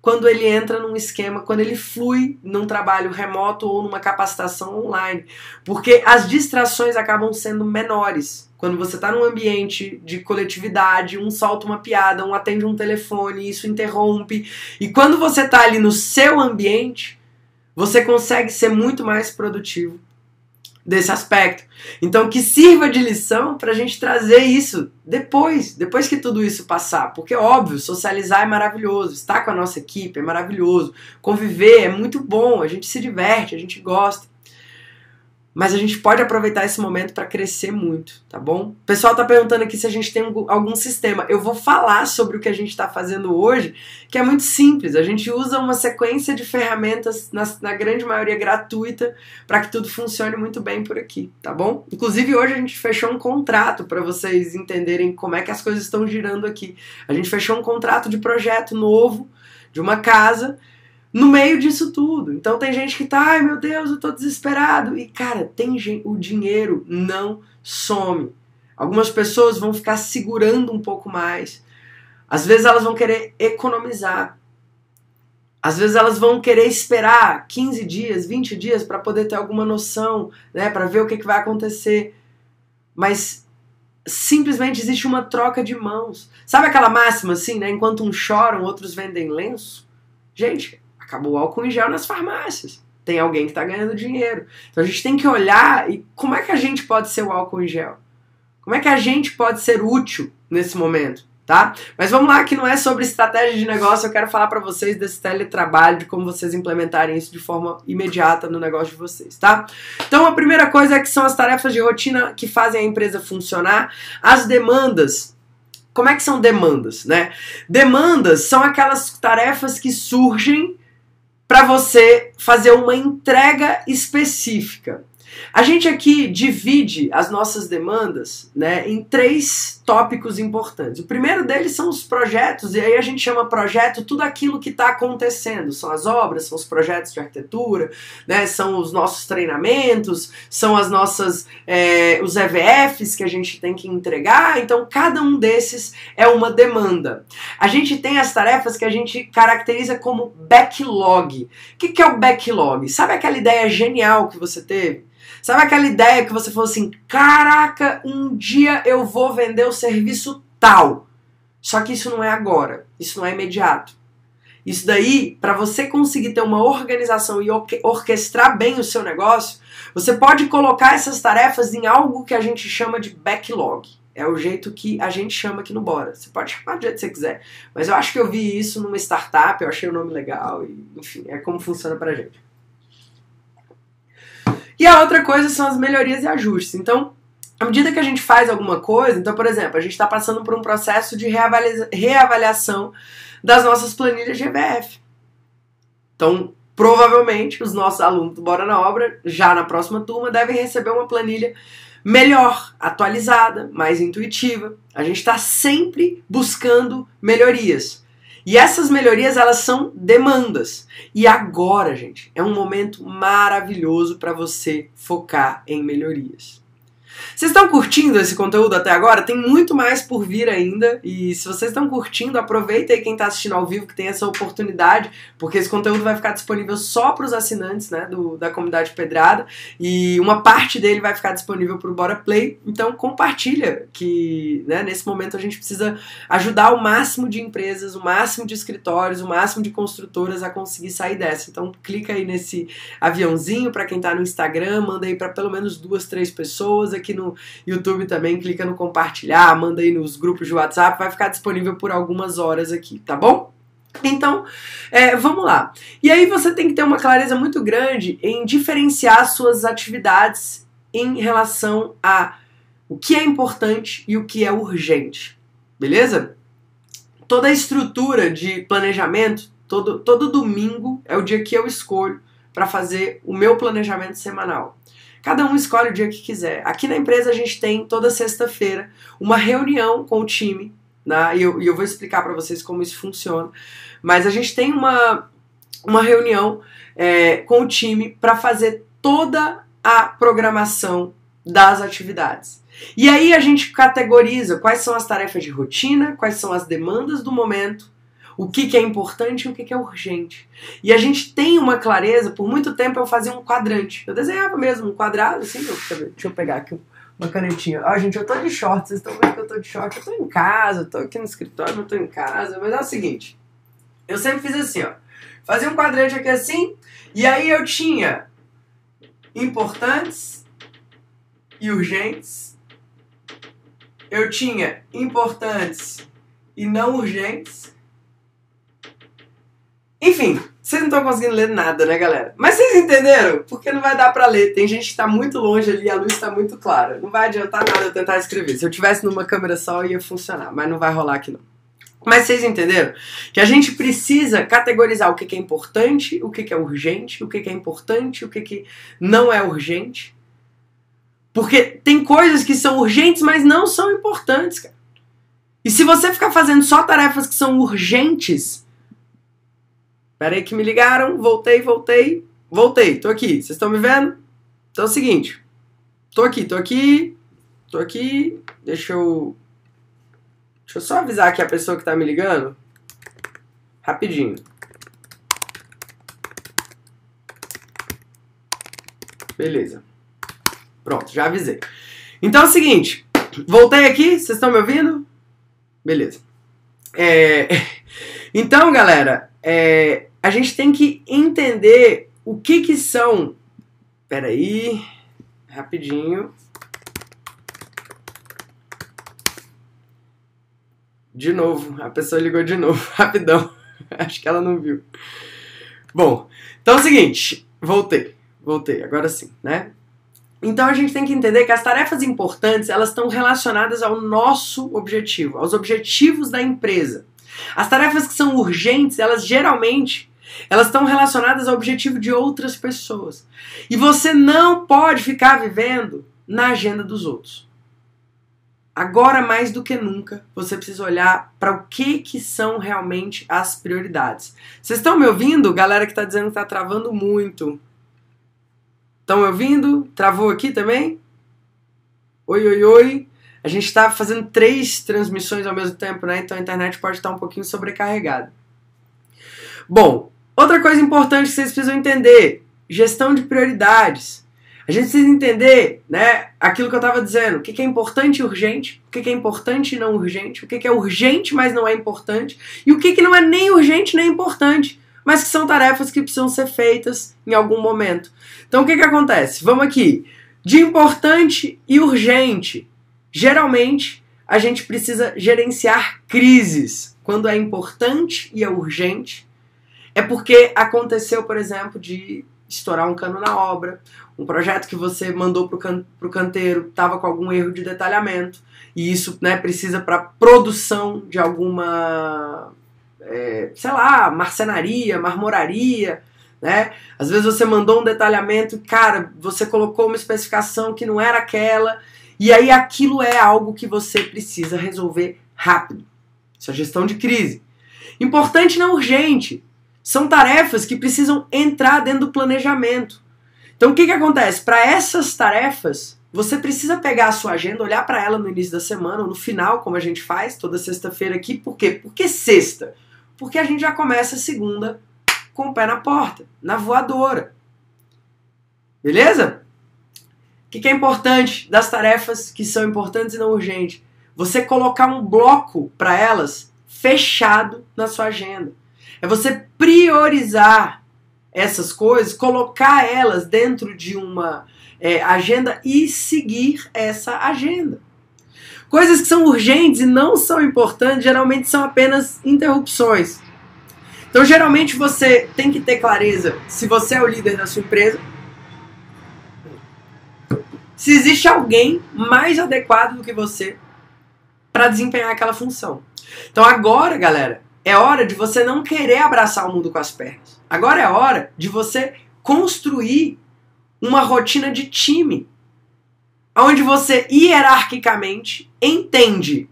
quando ele entra num esquema, quando ele flui num trabalho remoto ou numa capacitação online. Porque as distrações acabam sendo menores. Quando você está num ambiente de coletividade, um solta uma piada, um atende um telefone, isso interrompe. E quando você está ali no seu ambiente, você consegue ser muito mais produtivo desse aspecto. Então, que sirva de lição para a gente trazer isso depois, depois que tudo isso passar. Porque, óbvio, socializar é maravilhoso, estar com a nossa equipe é maravilhoso, conviver é muito bom, a gente se diverte, a gente gosta. Mas a gente pode aproveitar esse momento para crescer muito, tá bom? O pessoal tá perguntando aqui se a gente tem algum sistema. Eu vou falar sobre o que a gente está fazendo hoje, que é muito simples. A gente usa uma sequência de ferramentas, na, na grande maioria gratuita, para que tudo funcione muito bem por aqui, tá bom? Inclusive, hoje a gente fechou um contrato para vocês entenderem como é que as coisas estão girando aqui. A gente fechou um contrato de projeto novo de uma casa no meio disso tudo. Então tem gente que tá, ai meu Deus, eu tô desesperado. E cara, tem gente, o dinheiro não some. Algumas pessoas vão ficar segurando um pouco mais. Às vezes elas vão querer economizar. Às vezes elas vão querer esperar 15 dias, 20 dias para poder ter alguma noção, né, para ver o que, que vai acontecer. Mas simplesmente existe uma troca de mãos. Sabe aquela máxima assim, né? Enquanto uns choram, outros vendem lenço? Gente, Acabou o álcool em gel nas farmácias. Tem alguém que está ganhando dinheiro. Então a gente tem que olhar e como é que a gente pode ser o álcool em gel? Como é que a gente pode ser útil nesse momento? Tá? Mas vamos lá, que não é sobre estratégia de negócio, eu quero falar para vocês desse teletrabalho, de como vocês implementarem isso de forma imediata no negócio de vocês, tá? Então a primeira coisa é que são as tarefas de rotina que fazem a empresa funcionar, as demandas como é que são demandas, né? Demandas são aquelas tarefas que surgem para você fazer uma entrega específica. A gente aqui divide as nossas demandas né, em três tópicos importantes. O primeiro deles são os projetos, e aí a gente chama projeto tudo aquilo que está acontecendo. São as obras, são os projetos de arquitetura, né, são os nossos treinamentos, são as nossas é, os EVFs que a gente tem que entregar. Então, cada um desses é uma demanda. A gente tem as tarefas que a gente caracteriza como backlog. O que, que é o backlog? Sabe aquela ideia genial que você teve? Sabe aquela ideia que você falou assim: caraca, um dia eu vou vender o serviço tal. Só que isso não é agora, isso não é imediato. Isso daí, para você conseguir ter uma organização e orquestrar bem o seu negócio, você pode colocar essas tarefas em algo que a gente chama de backlog. É o jeito que a gente chama aqui no Bora. Você pode chamar do jeito que você quiser. Mas eu acho que eu vi isso numa startup, eu achei o nome legal e, enfim, é como funciona pra gente. E a outra coisa são as melhorias e ajustes. Então, à medida que a gente faz alguma coisa, então, por exemplo, a gente está passando por um processo de reavaliação das nossas planilhas de EBF. Então, provavelmente, os nossos alunos do Bora na Obra, já na próxima turma, devem receber uma planilha melhor, atualizada, mais intuitiva. A gente está sempre buscando melhorias. E essas melhorias, elas são demandas. E agora, gente, é um momento maravilhoso para você focar em melhorias. Vocês estão curtindo esse conteúdo até agora? Tem muito mais por vir ainda. E se vocês estão curtindo, aproveita aí quem está assistindo ao vivo que tem essa oportunidade, porque esse conteúdo vai ficar disponível só para os assinantes né, do, da comunidade Pedrada. E uma parte dele vai ficar disponível para o Bora Play. Então compartilha que né, nesse momento a gente precisa ajudar o máximo de empresas, o máximo de escritórios, o máximo de construtoras a conseguir sair dessa. Então clica aí nesse aviãozinho para quem está no Instagram, manda aí para pelo menos duas, três pessoas aqui aqui no YouTube também, clica no compartilhar, manda aí nos grupos de WhatsApp, vai ficar disponível por algumas horas aqui, tá bom? Então, é, vamos lá. E aí você tem que ter uma clareza muito grande em diferenciar suas atividades em relação a o que é importante e o que é urgente. Beleza? Toda a estrutura de planejamento, todo, todo domingo é o dia que eu escolho para fazer o meu planejamento semanal. Cada um escolhe o dia que quiser. Aqui na empresa a gente tem toda sexta-feira uma reunião com o time, né? e, eu, e eu vou explicar para vocês como isso funciona. Mas a gente tem uma, uma reunião é, com o time para fazer toda a programação das atividades. E aí a gente categoriza quais são as tarefas de rotina, quais são as demandas do momento, o que, que é importante e o que, que é urgente. E a gente tem uma clareza, por muito tempo eu fazia um quadrante. Eu desenhava mesmo um quadrado, assim, eu, deixa eu pegar aqui uma canetinha. Ó, gente, eu tô de short, vocês estão vendo que eu tô de short, eu tô em casa, eu tô aqui no escritório, não tô em casa, mas é o seguinte, eu sempre fiz assim, ó, fazia um quadrante aqui assim, e aí eu tinha importantes e urgentes, eu tinha importantes e não urgentes, enfim, vocês não estão conseguindo ler nada, né, galera? Mas vocês entenderam? Porque não vai dar pra ler. Tem gente que tá muito longe ali, a luz tá muito clara. Não vai adiantar nada eu tentar escrever. Se eu tivesse numa câmera só, ia funcionar, mas não vai rolar aqui não. Mas vocês entenderam? Que a gente precisa categorizar o que é importante, o que é urgente, o que é importante, o que não é urgente. Porque tem coisas que são urgentes, mas não são importantes, cara. E se você ficar fazendo só tarefas que são urgentes, Pera aí que me ligaram, voltei, voltei, voltei, tô aqui. Vocês estão me vendo? Então é o seguinte, tô aqui, tô aqui, tô aqui, deixa eu... Deixa eu só avisar aqui a pessoa que tá me ligando. Rapidinho. Beleza. Pronto, já avisei. Então é o seguinte, voltei aqui, vocês estão me ouvindo? Beleza. É... Então, galera, é a gente tem que entender o que que são. Peraí, rapidinho. De novo, a pessoa ligou de novo, rapidão. Acho que ela não viu. Bom, então é o seguinte, voltei, voltei, agora sim, né? Então a gente tem que entender que as tarefas importantes, elas estão relacionadas ao nosso objetivo, aos objetivos da empresa. As tarefas que são urgentes, elas geralmente elas estão relacionadas ao objetivo de outras pessoas. E você não pode ficar vivendo na agenda dos outros. Agora mais do que nunca, você precisa olhar para o que que são realmente as prioridades. Vocês estão me ouvindo? Galera que está dizendo que está travando muito. Estão me ouvindo? Travou aqui também? Oi, oi, oi. A gente está fazendo três transmissões ao mesmo tempo, né? Então a internet pode estar um pouquinho sobrecarregada. Bom, Outra coisa importante que vocês precisam entender: gestão de prioridades. A gente precisa entender né, aquilo que eu estava dizendo: o que é importante e urgente, o que é importante e não urgente, o que é urgente, mas não é importante, e o que não é nem urgente nem importante, mas que são tarefas que precisam ser feitas em algum momento. Então o que, que acontece? Vamos aqui. De importante e urgente. Geralmente, a gente precisa gerenciar crises quando é importante e é urgente é porque aconteceu, por exemplo, de estourar um cano na obra, um projeto que você mandou para o can canteiro estava com algum erro de detalhamento, e isso né, precisa para produção de alguma, é, sei lá, marcenaria, marmoraria, né? Às vezes você mandou um detalhamento, cara, você colocou uma especificação que não era aquela, e aí aquilo é algo que você precisa resolver rápido. Isso é gestão de crise. Importante não urgente. São tarefas que precisam entrar dentro do planejamento. Então o que, que acontece? Para essas tarefas, você precisa pegar a sua agenda, olhar para ela no início da semana ou no final, como a gente faz toda sexta-feira aqui. Por quê? Por que sexta? Porque a gente já começa a segunda com o pé na porta, na voadora. Beleza? O que, que é importante das tarefas que são importantes e não urgentes? Você colocar um bloco para elas fechado na sua agenda. É você priorizar essas coisas, colocar elas dentro de uma é, agenda e seguir essa agenda. Coisas que são urgentes e não são importantes geralmente são apenas interrupções. Então, geralmente você tem que ter clareza se você é o líder da sua empresa, se existe alguém mais adequado do que você para desempenhar aquela função. Então, agora, galera, é hora de você não querer abraçar o mundo com as pernas. Agora é hora de você construir uma rotina de time, onde você hierarquicamente entende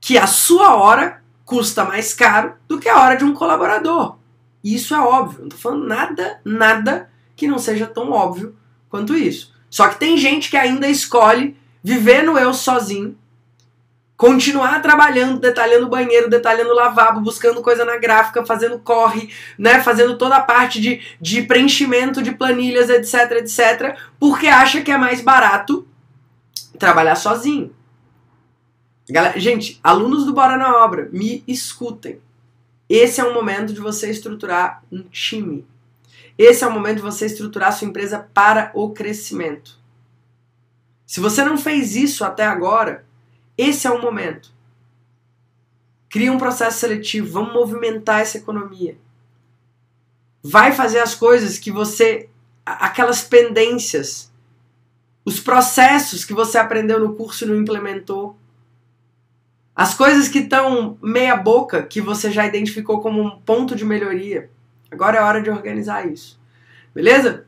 que a sua hora custa mais caro do que a hora de um colaborador. Isso é óbvio, não tô falando nada, nada que não seja tão óbvio quanto isso. Só que tem gente que ainda escolhe viver no eu sozinho, continuar trabalhando, detalhando banheiro, detalhando lavabo, buscando coisa na gráfica, fazendo corre, né, fazendo toda a parte de, de preenchimento de planilhas, etc, etc, porque acha que é mais barato trabalhar sozinho. Galera, gente, alunos do Bora na Obra, me escutem. Esse é o momento de você estruturar um time. Esse é o momento de você estruturar sua empresa para o crescimento. Se você não fez isso até agora, esse é o momento. Cria um processo seletivo, vamos movimentar essa economia. Vai fazer as coisas que você. aquelas pendências, os processos que você aprendeu no curso e não implementou. As coisas que estão meia boca, que você já identificou como um ponto de melhoria. Agora é hora de organizar isso. Beleza?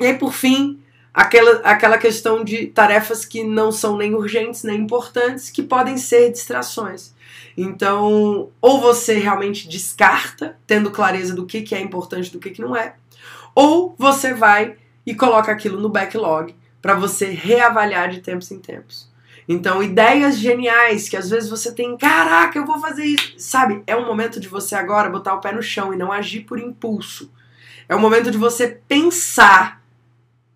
E aí, por fim, aquela, aquela questão de tarefas que não são nem urgentes nem importantes, que podem ser distrações. Então, ou você realmente descarta, tendo clareza do que, que é importante do que, que não é, ou você vai e coloca aquilo no backlog para você reavaliar de tempos em tempos. Então, ideias geniais que às vezes você tem, caraca, eu vou fazer isso. Sabe, é o momento de você agora botar o pé no chão e não agir por impulso. É o momento de você pensar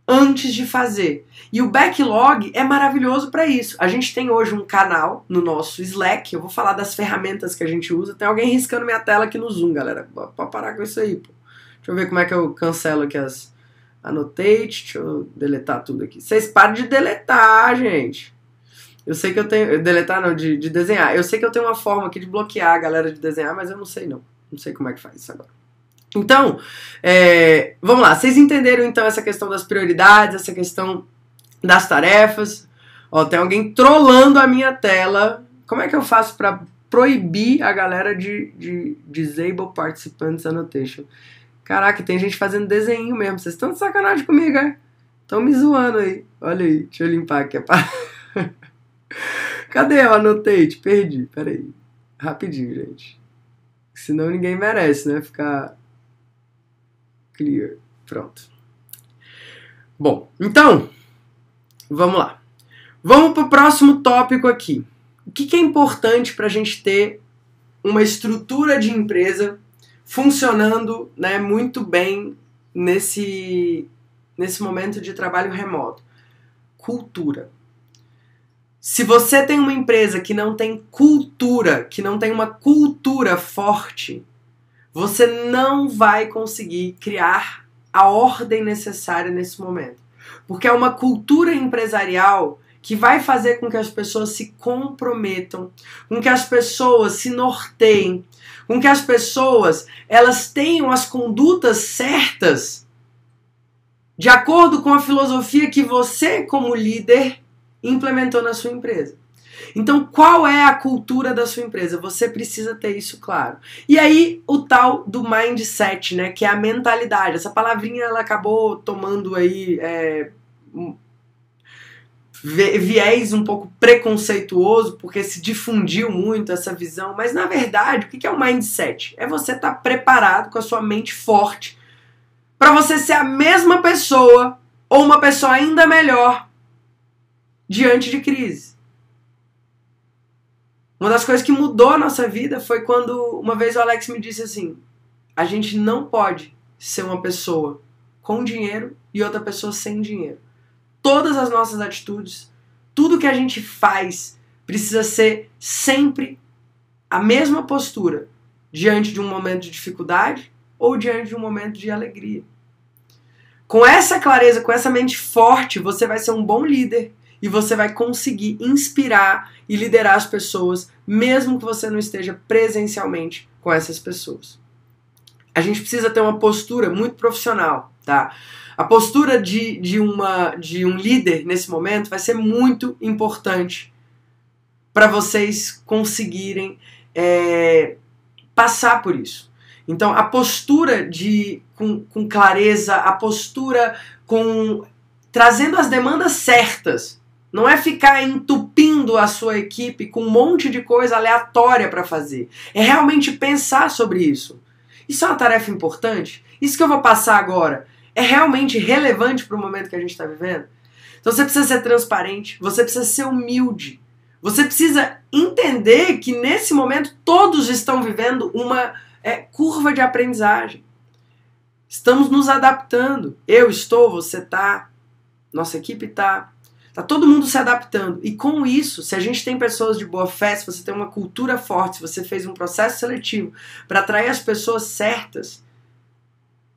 antes de fazer. E o backlog é maravilhoso para isso. A gente tem hoje um canal no nosso Slack, eu vou falar das ferramentas que a gente usa. Tem alguém riscando minha tela aqui no Zoom, galera. Pode parar com isso aí, pô. Deixa eu ver como é que eu cancelo aqui as annotate, deixa eu deletar tudo aqui. Vocês param de deletar, gente. Eu sei que eu tenho. Deletar não, de, de desenhar. Eu sei que eu tenho uma forma aqui de bloquear a galera de desenhar, mas eu não sei não. Não sei como é que faz isso agora. Então, é, vamos lá. Vocês entenderam então essa questão das prioridades, essa questão das tarefas? Ó, tem alguém trolando a minha tela. Como é que eu faço para proibir a galera de, de disable participants annotation? Caraca, tem gente fazendo desenho mesmo. Vocês estão de sacanagem comigo, é? Estão me zoando aí. Olha aí, deixa eu limpar aqui. Cadê o annotate? Perdi, peraí. Rapidinho, gente. Senão ninguém merece, né? Ficar clear. Pronto. Bom, então, vamos lá. Vamos para o próximo tópico aqui. O que, que é importante para a gente ter uma estrutura de empresa funcionando né, muito bem nesse, nesse momento de trabalho remoto? Cultura. Se você tem uma empresa que não tem cultura, que não tem uma cultura forte, você não vai conseguir criar a ordem necessária nesse momento. Porque é uma cultura empresarial que vai fazer com que as pessoas se comprometam, com que as pessoas se norteiem, com que as pessoas elas tenham as condutas certas de acordo com a filosofia que você como líder implementou na sua empresa. Então, qual é a cultura da sua empresa? Você precisa ter isso claro. E aí, o tal do mindset, né? Que é a mentalidade. Essa palavrinha ela acabou tomando aí é, viés um pouco preconceituoso, porque se difundiu muito essa visão. Mas na verdade, o que é o mindset? É você estar tá preparado com a sua mente forte para você ser a mesma pessoa ou uma pessoa ainda melhor diante de crise. Uma das coisas que mudou a nossa vida foi quando uma vez o Alex me disse assim: a gente não pode ser uma pessoa com dinheiro e outra pessoa sem dinheiro. Todas as nossas atitudes, tudo que a gente faz, precisa ser sempre a mesma postura diante de um momento de dificuldade ou diante de um momento de alegria. Com essa clareza, com essa mente forte, você vai ser um bom líder e você vai conseguir inspirar e liderar as pessoas, mesmo que você não esteja presencialmente com essas pessoas. A gente precisa ter uma postura muito profissional, tá? A postura de, de, uma, de um líder nesse momento vai ser muito importante para vocês conseguirem é, passar por isso. Então, a postura de com, com clareza, a postura com trazendo as demandas certas. Não é ficar entupindo a sua equipe com um monte de coisa aleatória para fazer. É realmente pensar sobre isso. Isso é uma tarefa importante? Isso que eu vou passar agora é realmente relevante para o momento que a gente está vivendo? Então você precisa ser transparente, você precisa ser humilde, você precisa entender que nesse momento todos estão vivendo uma é, curva de aprendizagem. Estamos nos adaptando. Eu estou, você está, nossa equipe está. Tá todo mundo se adaptando. E com isso, se a gente tem pessoas de boa fé, se você tem uma cultura forte, se você fez um processo seletivo para atrair as pessoas certas,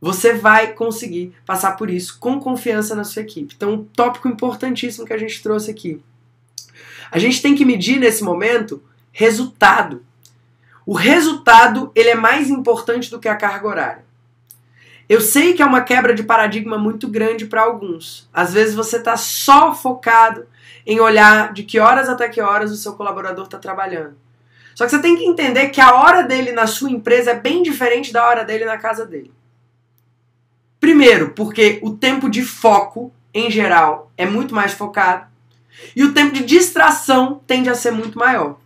você vai conseguir passar por isso com confiança na sua equipe. Então, um tópico importantíssimo que a gente trouxe aqui. A gente tem que medir nesse momento resultado. O resultado ele é mais importante do que a carga horária. Eu sei que é uma quebra de paradigma muito grande para alguns. Às vezes você está só focado em olhar de que horas até que horas o seu colaborador está trabalhando. Só que você tem que entender que a hora dele na sua empresa é bem diferente da hora dele na casa dele. Primeiro, porque o tempo de foco, em geral, é muito mais focado. E o tempo de distração tende a ser muito maior.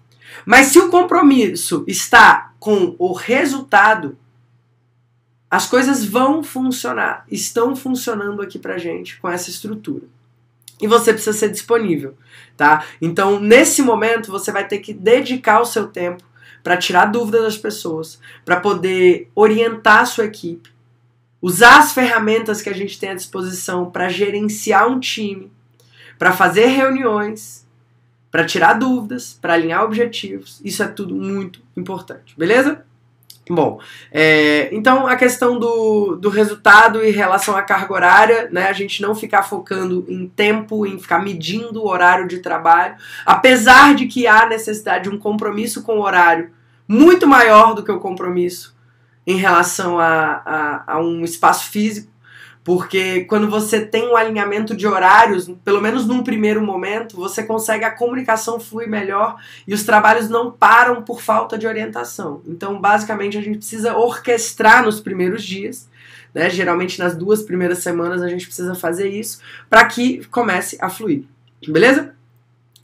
Mas se o compromisso está com o resultado, as coisas vão funcionar. Estão funcionando aqui pra gente com essa estrutura. E você precisa ser disponível, tá? Então, nesse momento, você vai ter que dedicar o seu tempo para tirar dúvidas das pessoas, para poder orientar a sua equipe, usar as ferramentas que a gente tem à disposição para gerenciar um time, para fazer reuniões, para tirar dúvidas, para alinhar objetivos. Isso é tudo muito importante, beleza? Bom, é, então a questão do, do resultado em relação à carga horária, né, a gente não ficar focando em tempo, em ficar medindo o horário de trabalho, apesar de que há necessidade de um compromisso com o horário muito maior do que o compromisso em relação a, a, a um espaço físico, porque quando você tem um alinhamento de horários, pelo menos num primeiro momento, você consegue a comunicação fluir melhor e os trabalhos não param por falta de orientação. Então, basicamente, a gente precisa orquestrar nos primeiros dias, né? Geralmente nas duas primeiras semanas a gente precisa fazer isso para que comece a fluir. Beleza?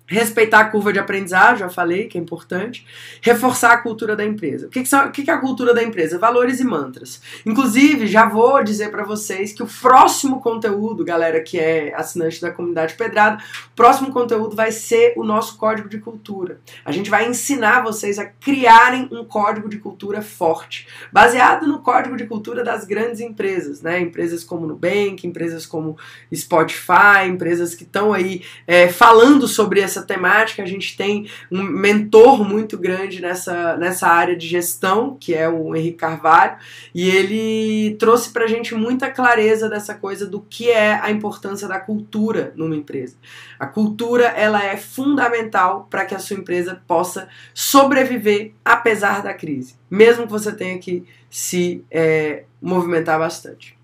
Respeitar a curva de aprendizagem, já falei que é importante. Reforçar a cultura da empresa. O que, que, são, o que é a cultura da empresa? Valores e mantras. Inclusive, já vou dizer para vocês que o próximo conteúdo, galera que é assinante da comunidade Pedrada, o próximo conteúdo vai ser o nosso código de cultura. A gente vai ensinar vocês a criarem um código de cultura forte, baseado no código de cultura das grandes empresas, né? Empresas como Nubank, empresas como Spotify, empresas que estão aí é, falando sobre essa essa temática. A gente tem um mentor muito grande nessa, nessa área de gestão, que é o Henrique Carvalho, e ele trouxe para a gente muita clareza dessa coisa do que é a importância da cultura numa empresa. A cultura ela é fundamental para que a sua empresa possa sobreviver apesar da crise, mesmo que você tenha que se é, movimentar bastante.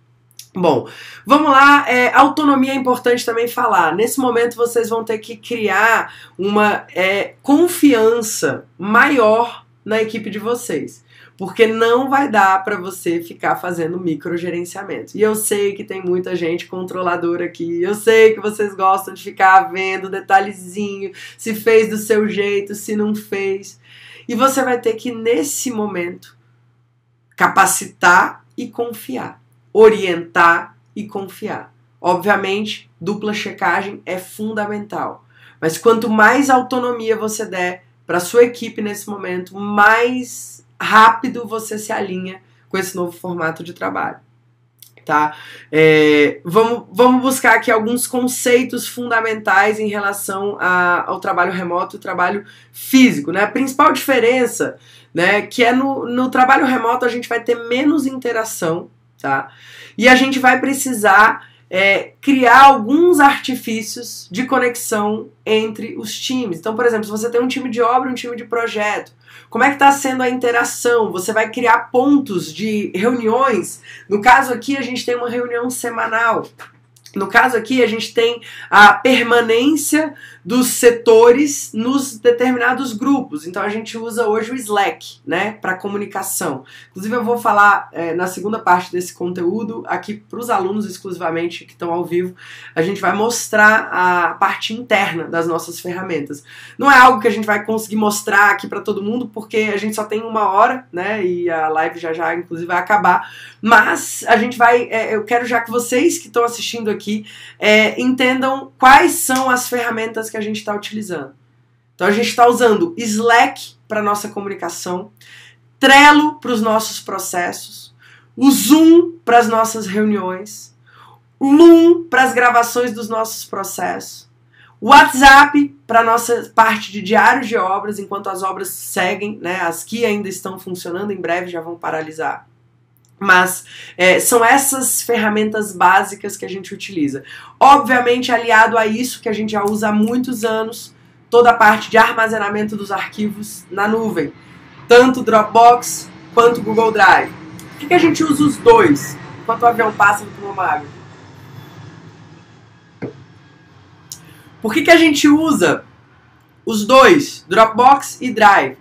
Bom, vamos lá. É, autonomia é importante também falar. Nesse momento vocês vão ter que criar uma é, confiança maior na equipe de vocês. Porque não vai dar para você ficar fazendo microgerenciamento. E eu sei que tem muita gente controladora aqui. Eu sei que vocês gostam de ficar vendo detalhezinho, se fez do seu jeito, se não fez. E você vai ter que, nesse momento, capacitar e confiar orientar e confiar. Obviamente, dupla checagem é fundamental, mas quanto mais autonomia você der para sua equipe nesse momento, mais rápido você se alinha com esse novo formato de trabalho. Tá? É, vamos, vamos buscar aqui alguns conceitos fundamentais em relação a, ao trabalho remoto e trabalho físico. Né? A principal diferença né, que é no, no trabalho remoto a gente vai ter menos interação, tá? E a gente vai precisar é, criar alguns artifícios de conexão entre os times. Então, por exemplo, se você tem um time de obra um time de projeto, como é que está sendo a interação? Você vai criar pontos de reuniões. No caso aqui, a gente tem uma reunião semanal. No caso aqui, a gente tem a permanência dos setores nos determinados grupos. Então a gente usa hoje o Slack, né, para comunicação. Inclusive eu vou falar é, na segunda parte desse conteúdo aqui para os alunos exclusivamente que estão ao vivo. A gente vai mostrar a parte interna das nossas ferramentas. Não é algo que a gente vai conseguir mostrar aqui para todo mundo porque a gente só tem uma hora, né, e a live já já inclusive vai acabar. Mas a gente vai, é, eu quero já que vocês que estão assistindo aqui é, entendam quais são as ferramentas que a gente está utilizando. Então a gente está usando Slack para nossa comunicação, Trello para os nossos processos, o Zoom para as nossas reuniões, Loom para as gravações dos nossos processos, WhatsApp para nossa parte de diário de obras, enquanto as obras seguem, né, as que ainda estão funcionando, em breve já vão paralisar. Mas é, são essas ferramentas básicas que a gente utiliza. Obviamente, aliado a isso que a gente já usa há muitos anos, toda a parte de armazenamento dos arquivos na nuvem, tanto Dropbox quanto Google Drive. Por que, que a gente usa os dois? Enquanto o avião passa no uma água. Por que, que a gente usa os dois, Dropbox e Drive?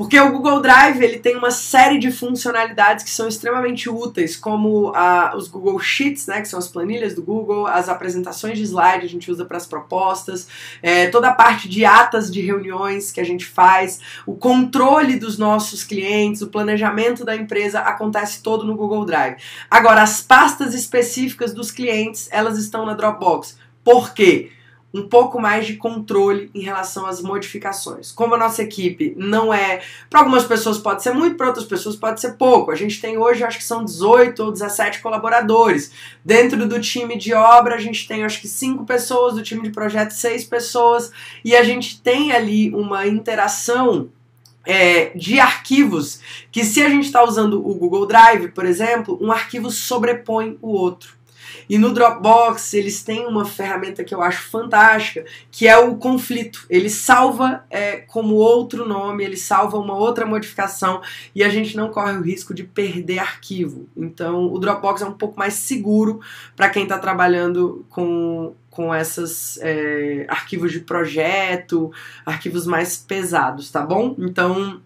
Porque o Google Drive ele tem uma série de funcionalidades que são extremamente úteis, como a, os Google Sheets, né, que são as planilhas do Google, as apresentações de slide a gente usa para as propostas, é, toda a parte de atas de reuniões que a gente faz, o controle dos nossos clientes, o planejamento da empresa acontece todo no Google Drive. Agora, as pastas específicas dos clientes, elas estão na Dropbox. Por quê? Um pouco mais de controle em relação às modificações. Como a nossa equipe não é. Para algumas pessoas pode ser muito, para outras pessoas pode ser pouco. A gente tem hoje, acho que são 18 ou 17 colaboradores. Dentro do time de obra, a gente tem, acho que 5 pessoas, do time de projeto, 6 pessoas. E a gente tem ali uma interação. É, de arquivos que, se a gente está usando o Google Drive, por exemplo, um arquivo sobrepõe o outro. E no Dropbox eles têm uma ferramenta que eu acho fantástica, que é o conflito. Ele salva é, como outro nome, ele salva uma outra modificação e a gente não corre o risco de perder arquivo. Então o Dropbox é um pouco mais seguro para quem está trabalhando com com esses é, arquivos de projeto, arquivos mais pesados, tá bom? Então,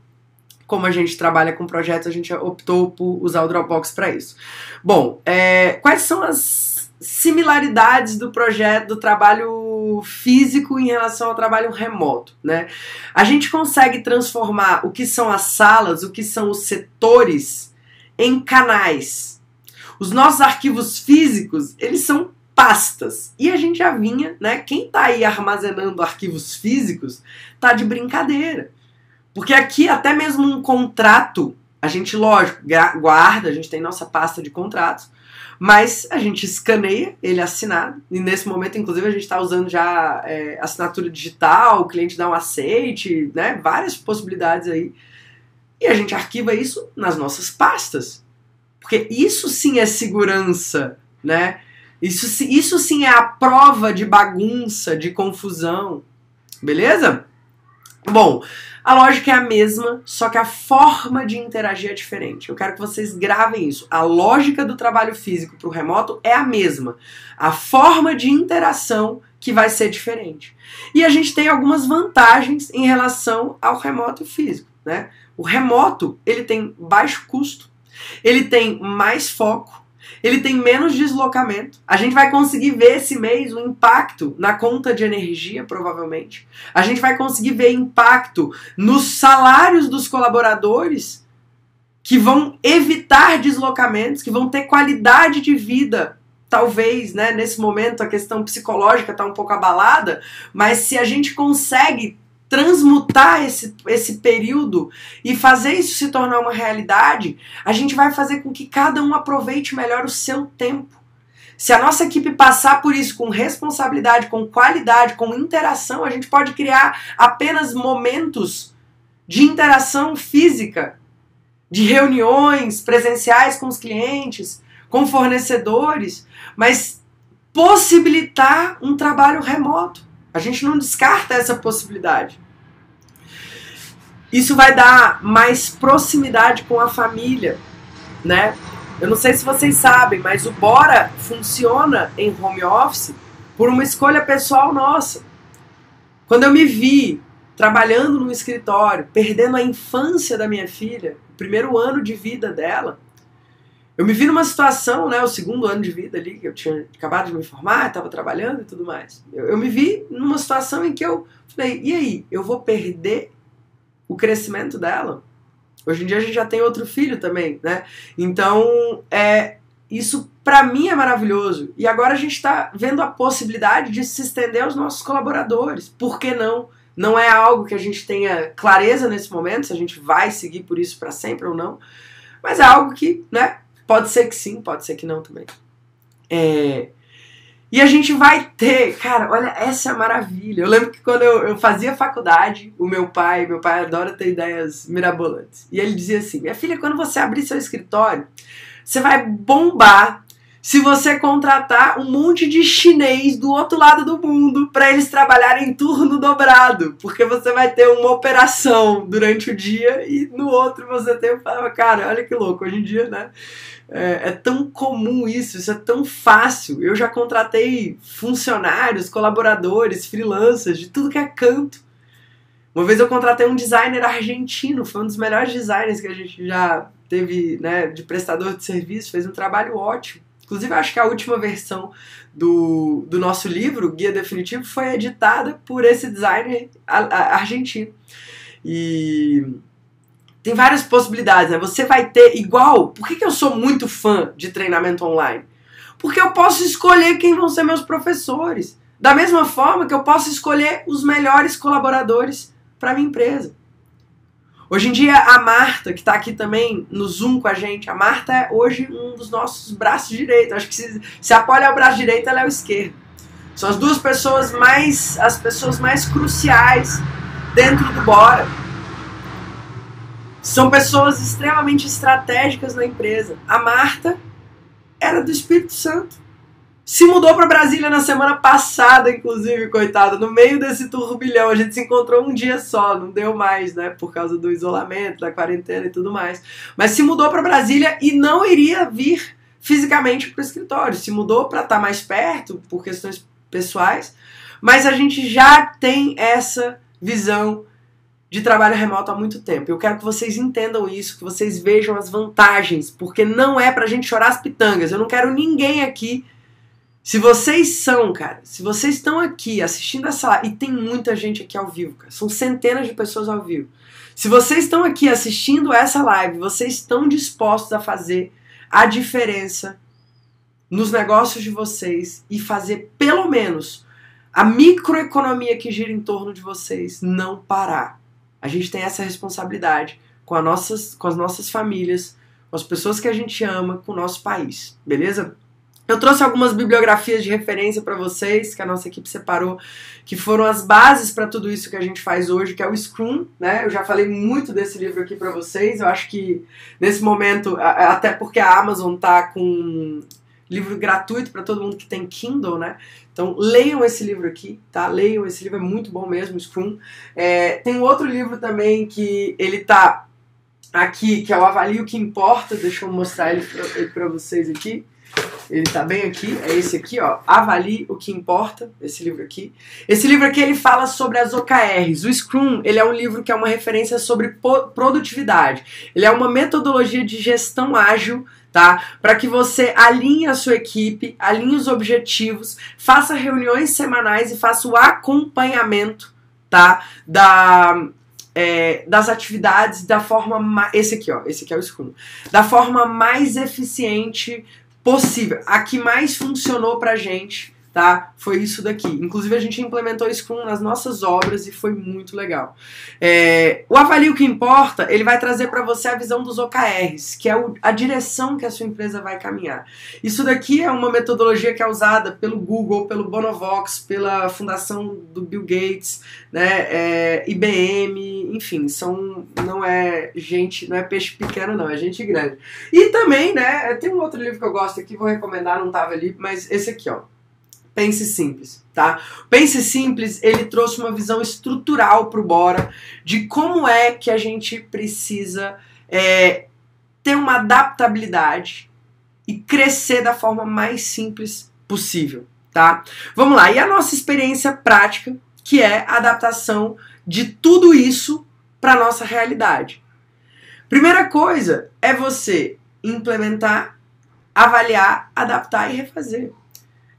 como a gente trabalha com projetos, a gente optou por usar o Dropbox para isso. Bom, é, quais são as similaridades do projeto do trabalho físico em relação ao trabalho remoto, né? A gente consegue transformar o que são as salas, o que são os setores em canais. Os nossos arquivos físicos, eles são pastas. E a gente já vinha, né? Quem tá aí armazenando arquivos físicos tá de brincadeira. Porque aqui até mesmo um contrato, a gente, lógico, guarda, a gente tem nossa pasta de contratos, mas a gente escaneia ele assinado, e nesse momento, inclusive, a gente está usando já é, assinatura digital, o cliente dá um aceite, né? Várias possibilidades aí. E a gente arquiva isso nas nossas pastas. Porque isso sim é segurança, né? Isso, isso sim é a prova de bagunça, de confusão. Beleza? Bom, a lógica é a mesma, só que a forma de interagir é diferente. Eu quero que vocês gravem isso. A lógica do trabalho físico para o remoto é a mesma. A forma de interação que vai ser diferente. E a gente tem algumas vantagens em relação ao remoto físico, né? O remoto, ele tem baixo custo, ele tem mais foco, ele tem menos deslocamento. A gente vai conseguir ver esse mês o impacto na conta de energia, provavelmente. A gente vai conseguir ver impacto nos salários dos colaboradores que vão evitar deslocamentos, que vão ter qualidade de vida. Talvez, né, nesse momento a questão psicológica está um pouco abalada, mas se a gente consegue transmutar esse, esse período e fazer isso se tornar uma realidade, a gente vai fazer com que cada um aproveite melhor o seu tempo. Se a nossa equipe passar por isso com responsabilidade, com qualidade, com interação, a gente pode criar apenas momentos de interação física, de reuniões presenciais com os clientes, com fornecedores, mas possibilitar um trabalho remoto. A gente não descarta essa possibilidade. Isso vai dar mais proximidade com a família, né? Eu não sei se vocês sabem, mas o Bora funciona em home office por uma escolha pessoal nossa. Quando eu me vi trabalhando no escritório, perdendo a infância da minha filha, o primeiro ano de vida dela, eu me vi numa situação, né, o segundo ano de vida ali, que eu tinha acabado de me formar, estava trabalhando e tudo mais. Eu, eu me vi numa situação em que eu falei, e aí, eu vou perder o crescimento dela? Hoje em dia a gente já tem outro filho também, né? Então, é, isso para mim é maravilhoso. E agora a gente está vendo a possibilidade de se estender aos nossos colaboradores. Por que não? Não é algo que a gente tenha clareza nesse momento, se a gente vai seguir por isso para sempre ou não. Mas é algo que, né? Pode ser que sim, pode ser que não também. É, e a gente vai ter, cara, olha, essa é a maravilha. Eu lembro que quando eu, eu fazia faculdade, o meu pai, meu pai adora ter ideias mirabolantes. E ele dizia assim: minha filha, quando você abrir seu escritório, você vai bombar se você contratar um monte de chinês do outro lado do mundo para eles trabalharem em turno dobrado, porque você vai ter uma operação durante o dia e no outro você tem, cara, olha que louco, hoje em dia, né? É, é, tão comum isso, isso é tão fácil. Eu já contratei funcionários, colaboradores, freelancers, de tudo que é canto. Uma vez eu contratei um designer argentino, foi um dos melhores designers que a gente já teve, né, de prestador de serviço, fez um trabalho ótimo. Inclusive, acho que a última versão do, do nosso livro, Guia Definitivo, foi editada por esse designer argentino. E tem várias possibilidades, né? Você vai ter igual. Por que, que eu sou muito fã de treinamento online? Porque eu posso escolher quem vão ser meus professores. Da mesma forma que eu posso escolher os melhores colaboradores para minha empresa. Hoje em dia, a Marta, que está aqui também no Zoom com a gente, a Marta é hoje um dos nossos braços direitos. Acho que se, se apoia o braço direito, ela é o esquerdo. São as duas pessoas mais, as pessoas mais cruciais dentro do Bora. São pessoas extremamente estratégicas na empresa. A Marta era do Espírito Santo. Se mudou para Brasília na semana passada, inclusive, coitada, no meio desse turbilhão. A gente se encontrou um dia só, não deu mais, né? Por causa do isolamento, da quarentena e tudo mais. Mas se mudou para Brasília e não iria vir fisicamente para o escritório. Se mudou para estar tá mais perto, por questões pessoais. Mas a gente já tem essa visão de trabalho remoto há muito tempo. Eu quero que vocês entendam isso, que vocês vejam as vantagens, porque não é pra gente chorar as pitangas. Eu não quero ninguém aqui. Se vocês são, cara, se vocês estão aqui assistindo essa e tem muita gente aqui ao vivo, cara, são centenas de pessoas ao vivo. Se vocês estão aqui assistindo essa live, vocês estão dispostos a fazer a diferença nos negócios de vocês e fazer pelo menos a microeconomia que gira em torno de vocês não parar. A gente tem essa responsabilidade com, as nossas, com as nossas famílias, com as pessoas que a gente ama, com o nosso país, beleza? Eu trouxe algumas bibliografias de referência para vocês que a nossa equipe separou, que foram as bases para tudo isso que a gente faz hoje, que é o Scrum, né? Eu já falei muito desse livro aqui para vocês. Eu acho que nesse momento, até porque a Amazon tá com livro gratuito para todo mundo que tem Kindle, né? Então leiam esse livro aqui, tá? Leiam esse livro, é muito bom mesmo, Scrum. É, tem um outro livro também que ele tá aqui, que é o Avalie o que Importa, deixa eu mostrar ele para vocês aqui. Ele tá bem aqui, é esse aqui, ó. Avalie o que importa, esse livro aqui. Esse livro aqui ele fala sobre as OKRs. O Scrum, ele é um livro que é uma referência sobre produtividade. Ele é uma metodologia de gestão ágil tá? Para que você alinhe a sua equipe, alinhe os objetivos, faça reuniões semanais e faça o acompanhamento, tá? Da é, das atividades da forma esse aqui ó esse aqui é o Scrum da forma mais eficiente possível a que mais funcionou pra gente tá? Foi isso daqui. Inclusive a gente implementou Scrum nas nossas obras e foi muito legal. É, o Avalio que importa, ele vai trazer para você a visão dos OKRs, que é o, a direção que a sua empresa vai caminhar. Isso daqui é uma metodologia que é usada pelo Google, pelo Bonovox, pela fundação do Bill Gates, né? É, IBM, enfim, são não é gente, não é peixe pequeno não, é gente grande. E também, né? Tem um outro livro que eu gosto aqui, vou recomendar, não tava ali, mas esse aqui, ó. Pense Simples, tá? Pense Simples, ele trouxe uma visão estrutural para o Bora de como é que a gente precisa é, ter uma adaptabilidade e crescer da forma mais simples possível, tá? Vamos lá. E a nossa experiência prática, que é a adaptação de tudo isso para nossa realidade. Primeira coisa é você implementar, avaliar, adaptar e refazer.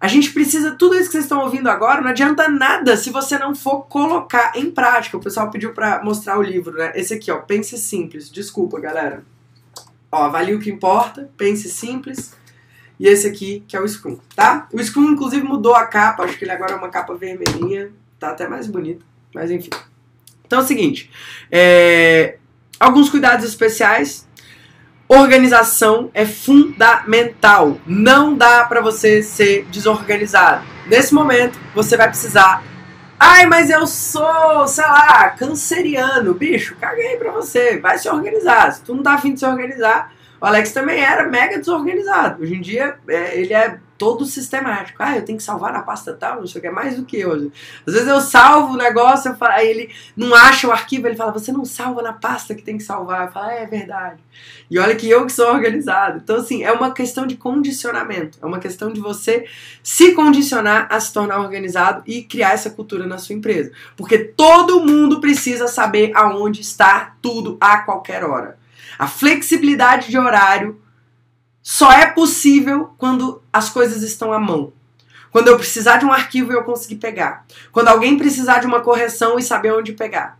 A gente precisa, tudo isso que vocês estão ouvindo agora, não adianta nada se você não for colocar em prática. O pessoal pediu para mostrar o livro, né? Esse aqui, ó, Pense Simples. Desculpa, galera. Ó, avalie o que importa, Pense Simples. E esse aqui, que é o Scrum, tá? O Scrum, inclusive, mudou a capa. Acho que ele agora é uma capa vermelhinha. Tá até mais bonito. Mas, enfim. Então é o seguinte. É... Alguns cuidados especiais Organização é fundamental. Não dá para você ser desorganizado. Nesse momento, você vai precisar. Ai, mas eu sou, sei lá, canceriano. Bicho, caguei pra você. Vai se organizar. Se tu não tá afim de se organizar, o Alex também era mega desorganizado. Hoje em dia, é, ele é todo sistemático. Ah, eu tenho que salvar na pasta tal, não sei o que, é mais do que eu. Às vezes eu salvo o negócio, eu falo, aí ele não acha o arquivo, ele fala, você não salva na pasta que tem que salvar. Eu falo, é, é verdade. E olha que eu que sou organizado. Então, assim, é uma questão de condicionamento. É uma questão de você se condicionar a se tornar organizado e criar essa cultura na sua empresa. Porque todo mundo precisa saber aonde está tudo a qualquer hora. A flexibilidade de horário só é possível quando as coisas estão à mão. Quando eu precisar de um arquivo e eu conseguir pegar. Quando alguém precisar de uma correção e saber onde pegar.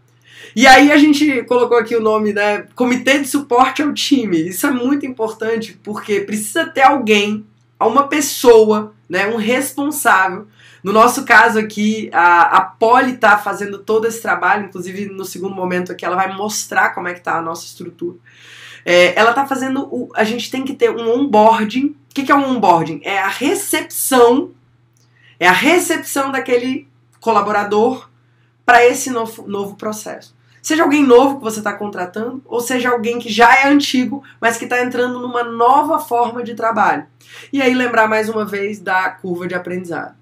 E aí a gente colocou aqui o nome, né? Comitê de suporte ao time. Isso é muito importante porque precisa ter alguém, uma pessoa, né? Um responsável. No nosso caso aqui, a, a Poli está fazendo todo esse trabalho, inclusive no segundo momento aqui ela vai mostrar como é que está a nossa estrutura. É, ela está fazendo. O, a gente tem que ter um onboarding. O que, que é um onboarding? É a recepção. É a recepção daquele colaborador para esse novo, novo processo. Seja alguém novo que você está contratando, ou seja alguém que já é antigo, mas que está entrando numa nova forma de trabalho. E aí lembrar mais uma vez da curva de aprendizado.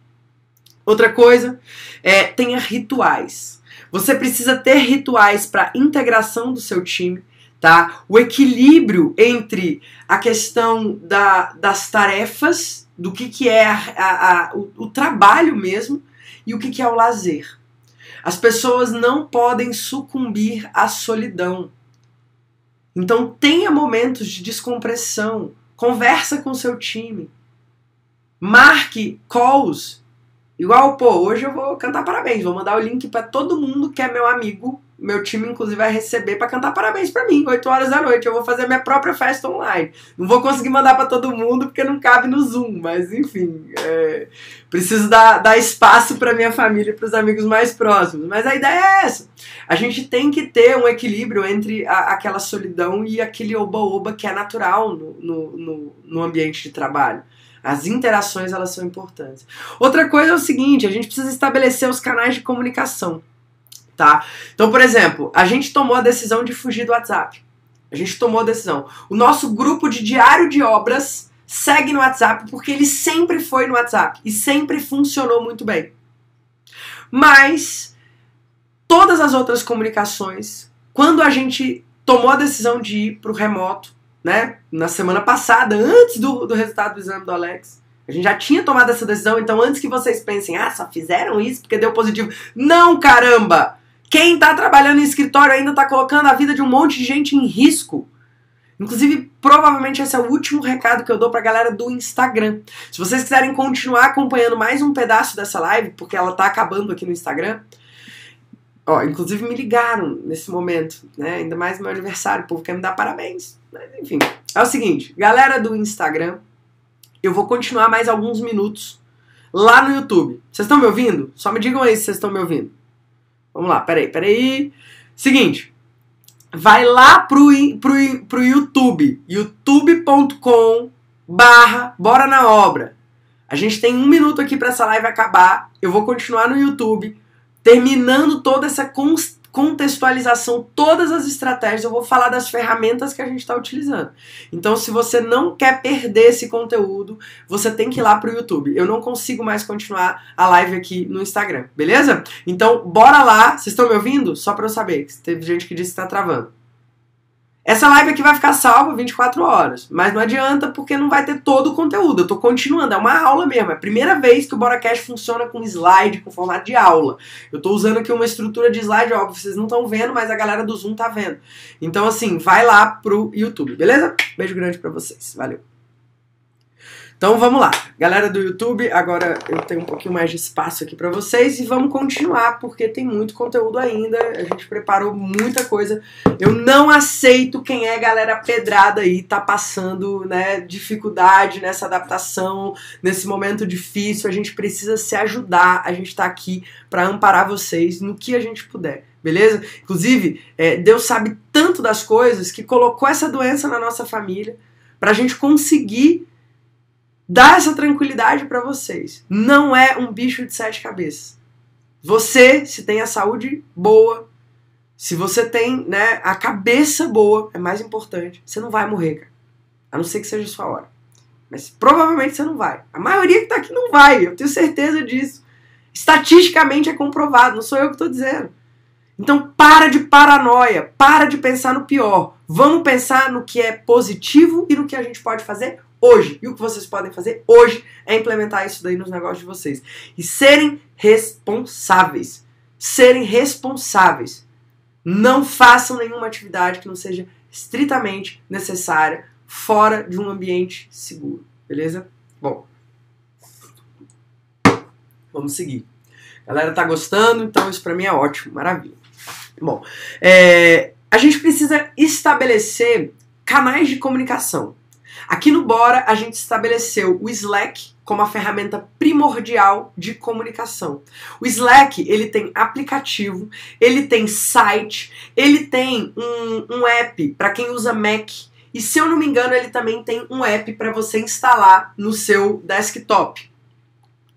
Outra coisa é tenha rituais. Você precisa ter rituais para integração do seu time, tá? O equilíbrio entre a questão da, das tarefas, do que, que é a, a, a, o, o, trabalho mesmo, e o que, que é o lazer. As pessoas não podem sucumbir à solidão. Então tenha momentos de descompressão, conversa com seu time, marque calls. Igual, pô, hoje eu vou cantar parabéns, vou mandar o link para todo mundo que é meu amigo meu time, inclusive, vai receber para cantar parabéns para mim, 8 horas da noite. Eu vou fazer minha própria festa online. Não vou conseguir mandar para todo mundo porque não cabe no Zoom, mas enfim, é, preciso dar, dar espaço para minha família e para os amigos mais próximos. Mas a ideia é essa. A gente tem que ter um equilíbrio entre a, aquela solidão e aquele oba-oba que é natural no, no, no, no ambiente de trabalho. As interações elas são importantes. Outra coisa é o seguinte: a gente precisa estabelecer os canais de comunicação tá? Então, por exemplo, a gente tomou a decisão de fugir do WhatsApp. A gente tomou a decisão. O nosso grupo de diário de obras segue no WhatsApp porque ele sempre foi no WhatsApp e sempre funcionou muito bem. Mas todas as outras comunicações, quando a gente tomou a decisão de ir para o remoto, né, na semana passada, antes do, do resultado do exame do Alex, a gente já tinha tomado essa decisão, então antes que vocês pensem, ah, só fizeram isso porque deu positivo. Não, caramba! Quem está trabalhando em escritório ainda está colocando a vida de um monte de gente em risco. Inclusive, provavelmente esse é o último recado que eu dou para a galera do Instagram. Se vocês quiserem continuar acompanhando mais um pedaço dessa live, porque ela está acabando aqui no Instagram, ó, inclusive me ligaram nesse momento, né? Ainda mais no meu aniversário, o povo quer me dar parabéns. Mas enfim, é o seguinte, galera do Instagram, eu vou continuar mais alguns minutos lá no YouTube. Vocês estão me ouvindo? Só me digam aí se vocês estão me ouvindo. Vamos lá, peraí, peraí. Seguinte, vai lá pro, pro, pro YouTube, youtube.com barra bora na obra. A gente tem um minuto aqui para essa live acabar. Eu vou continuar no YouTube, terminando toda essa contextualização, todas as estratégias, eu vou falar das ferramentas que a gente está utilizando. Então, se você não quer perder esse conteúdo, você tem que ir lá para o YouTube. Eu não consigo mais continuar a live aqui no Instagram, beleza? Então, bora lá. Vocês estão me ouvindo? Só para eu saber, teve gente que disse que está travando. Essa live aqui vai ficar salva 24 horas, mas não adianta porque não vai ter todo o conteúdo. Eu tô continuando, é uma aula mesmo. É a primeira vez que o BoraCast funciona com slide, com formato de aula. Eu tô usando aqui uma estrutura de slide, óbvio, vocês não estão vendo, mas a galera do Zoom tá vendo. Então, assim, vai lá pro YouTube, beleza? Beijo grande para vocês. Valeu. Então vamos lá, galera do YouTube, agora eu tenho um pouquinho mais de espaço aqui para vocês e vamos continuar porque tem muito conteúdo ainda, a gente preparou muita coisa. Eu não aceito quem é galera pedrada aí, tá passando, né, dificuldade nessa adaptação, nesse momento difícil, a gente precisa se ajudar, a gente tá aqui para amparar vocês no que a gente puder. Beleza? Inclusive, é, Deus sabe tanto das coisas que colocou essa doença na nossa família pra gente conseguir dar essa tranquilidade para vocês. Não é um bicho de sete cabeças. Você, se tem a saúde boa, se você tem né, a cabeça boa, é mais importante. Você não vai morrer, cara. A não ser que seja sua hora. Mas provavelmente você não vai. A maioria que tá aqui não vai, eu tenho certeza disso. Estatisticamente é comprovado, não sou eu que estou dizendo. Então para de paranoia, para de pensar no pior. Vamos pensar no que é positivo e no que a gente pode fazer hoje. E o que vocês podem fazer hoje é implementar isso daí nos negócios de vocês. E serem responsáveis. Serem responsáveis. Não façam nenhuma atividade que não seja estritamente necessária fora de um ambiente seguro. Beleza? Bom. Vamos seguir. A galera tá gostando, então isso pra mim é ótimo, maravilha. Bom, é, a gente precisa estabelecer canais de comunicação. Aqui no Bora, a gente estabeleceu o Slack como a ferramenta primordial de comunicação. O Slack, ele tem aplicativo, ele tem site, ele tem um, um app para quem usa Mac, e se eu não me engano, ele também tem um app para você instalar no seu desktop.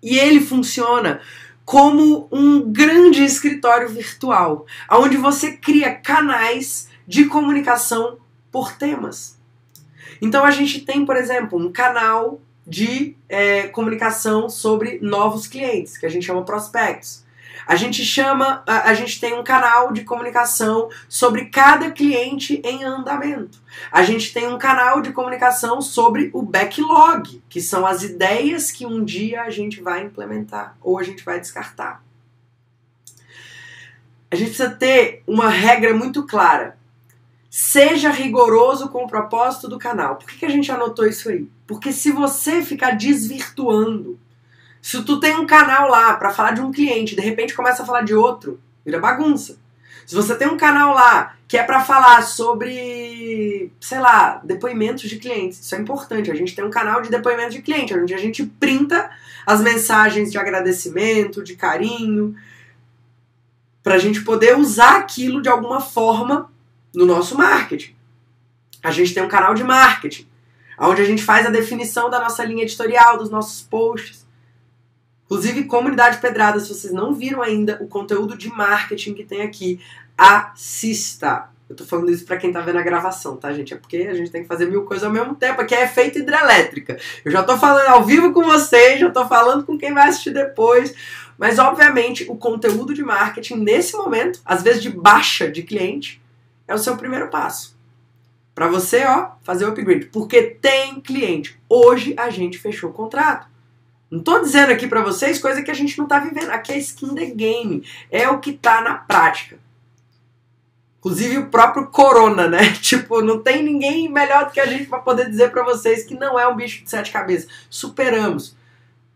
E ele funciona como um grande escritório virtual, onde você cria canais de comunicação por temas. Então a gente tem, por exemplo, um canal de é, comunicação sobre novos clientes, que a gente chama prospectos. A gente chama, a, a, gente tem um canal de comunicação sobre cada cliente em andamento. A gente tem um canal de comunicação sobre o backlog, que são as ideias que um dia a gente vai implementar ou a gente vai descartar. A gente precisa ter uma regra muito clara. Seja rigoroso com o propósito do canal. Por que, que a gente anotou isso aí? Porque se você ficar desvirtuando, se tu tem um canal lá para falar de um cliente, de repente começa a falar de outro, vira bagunça. Se você tem um canal lá que é para falar sobre, sei lá, depoimentos de clientes, isso é importante. A gente tem um canal de depoimentos de cliente, onde a gente printa as mensagens de agradecimento, de carinho, para a gente poder usar aquilo de alguma forma no nosso marketing. A gente tem um canal de marketing, onde a gente faz a definição da nossa linha editorial, dos nossos posts. Inclusive, comunidade pedrada, se vocês não viram ainda o conteúdo de marketing que tem aqui, assista. Eu tô falando isso para quem tá vendo a gravação, tá, gente? É porque a gente tem que fazer mil coisas ao mesmo tempo. Aqui é efeito hidrelétrica. Eu já tô falando ao vivo com vocês, já tô falando com quem vai assistir depois. Mas, obviamente, o conteúdo de marketing, nesse momento, às vezes de baixa de cliente, é o seu primeiro passo. Para você, ó, fazer o upgrade. Porque tem cliente. Hoje a gente fechou o contrato. Não tô dizendo aqui para vocês coisa que a gente não tá vivendo. Aqui é skin the game. É o que tá na prática. Inclusive o próprio Corona, né? Tipo, não tem ninguém melhor do que a gente para poder dizer para vocês que não é um bicho de sete cabeças. Superamos.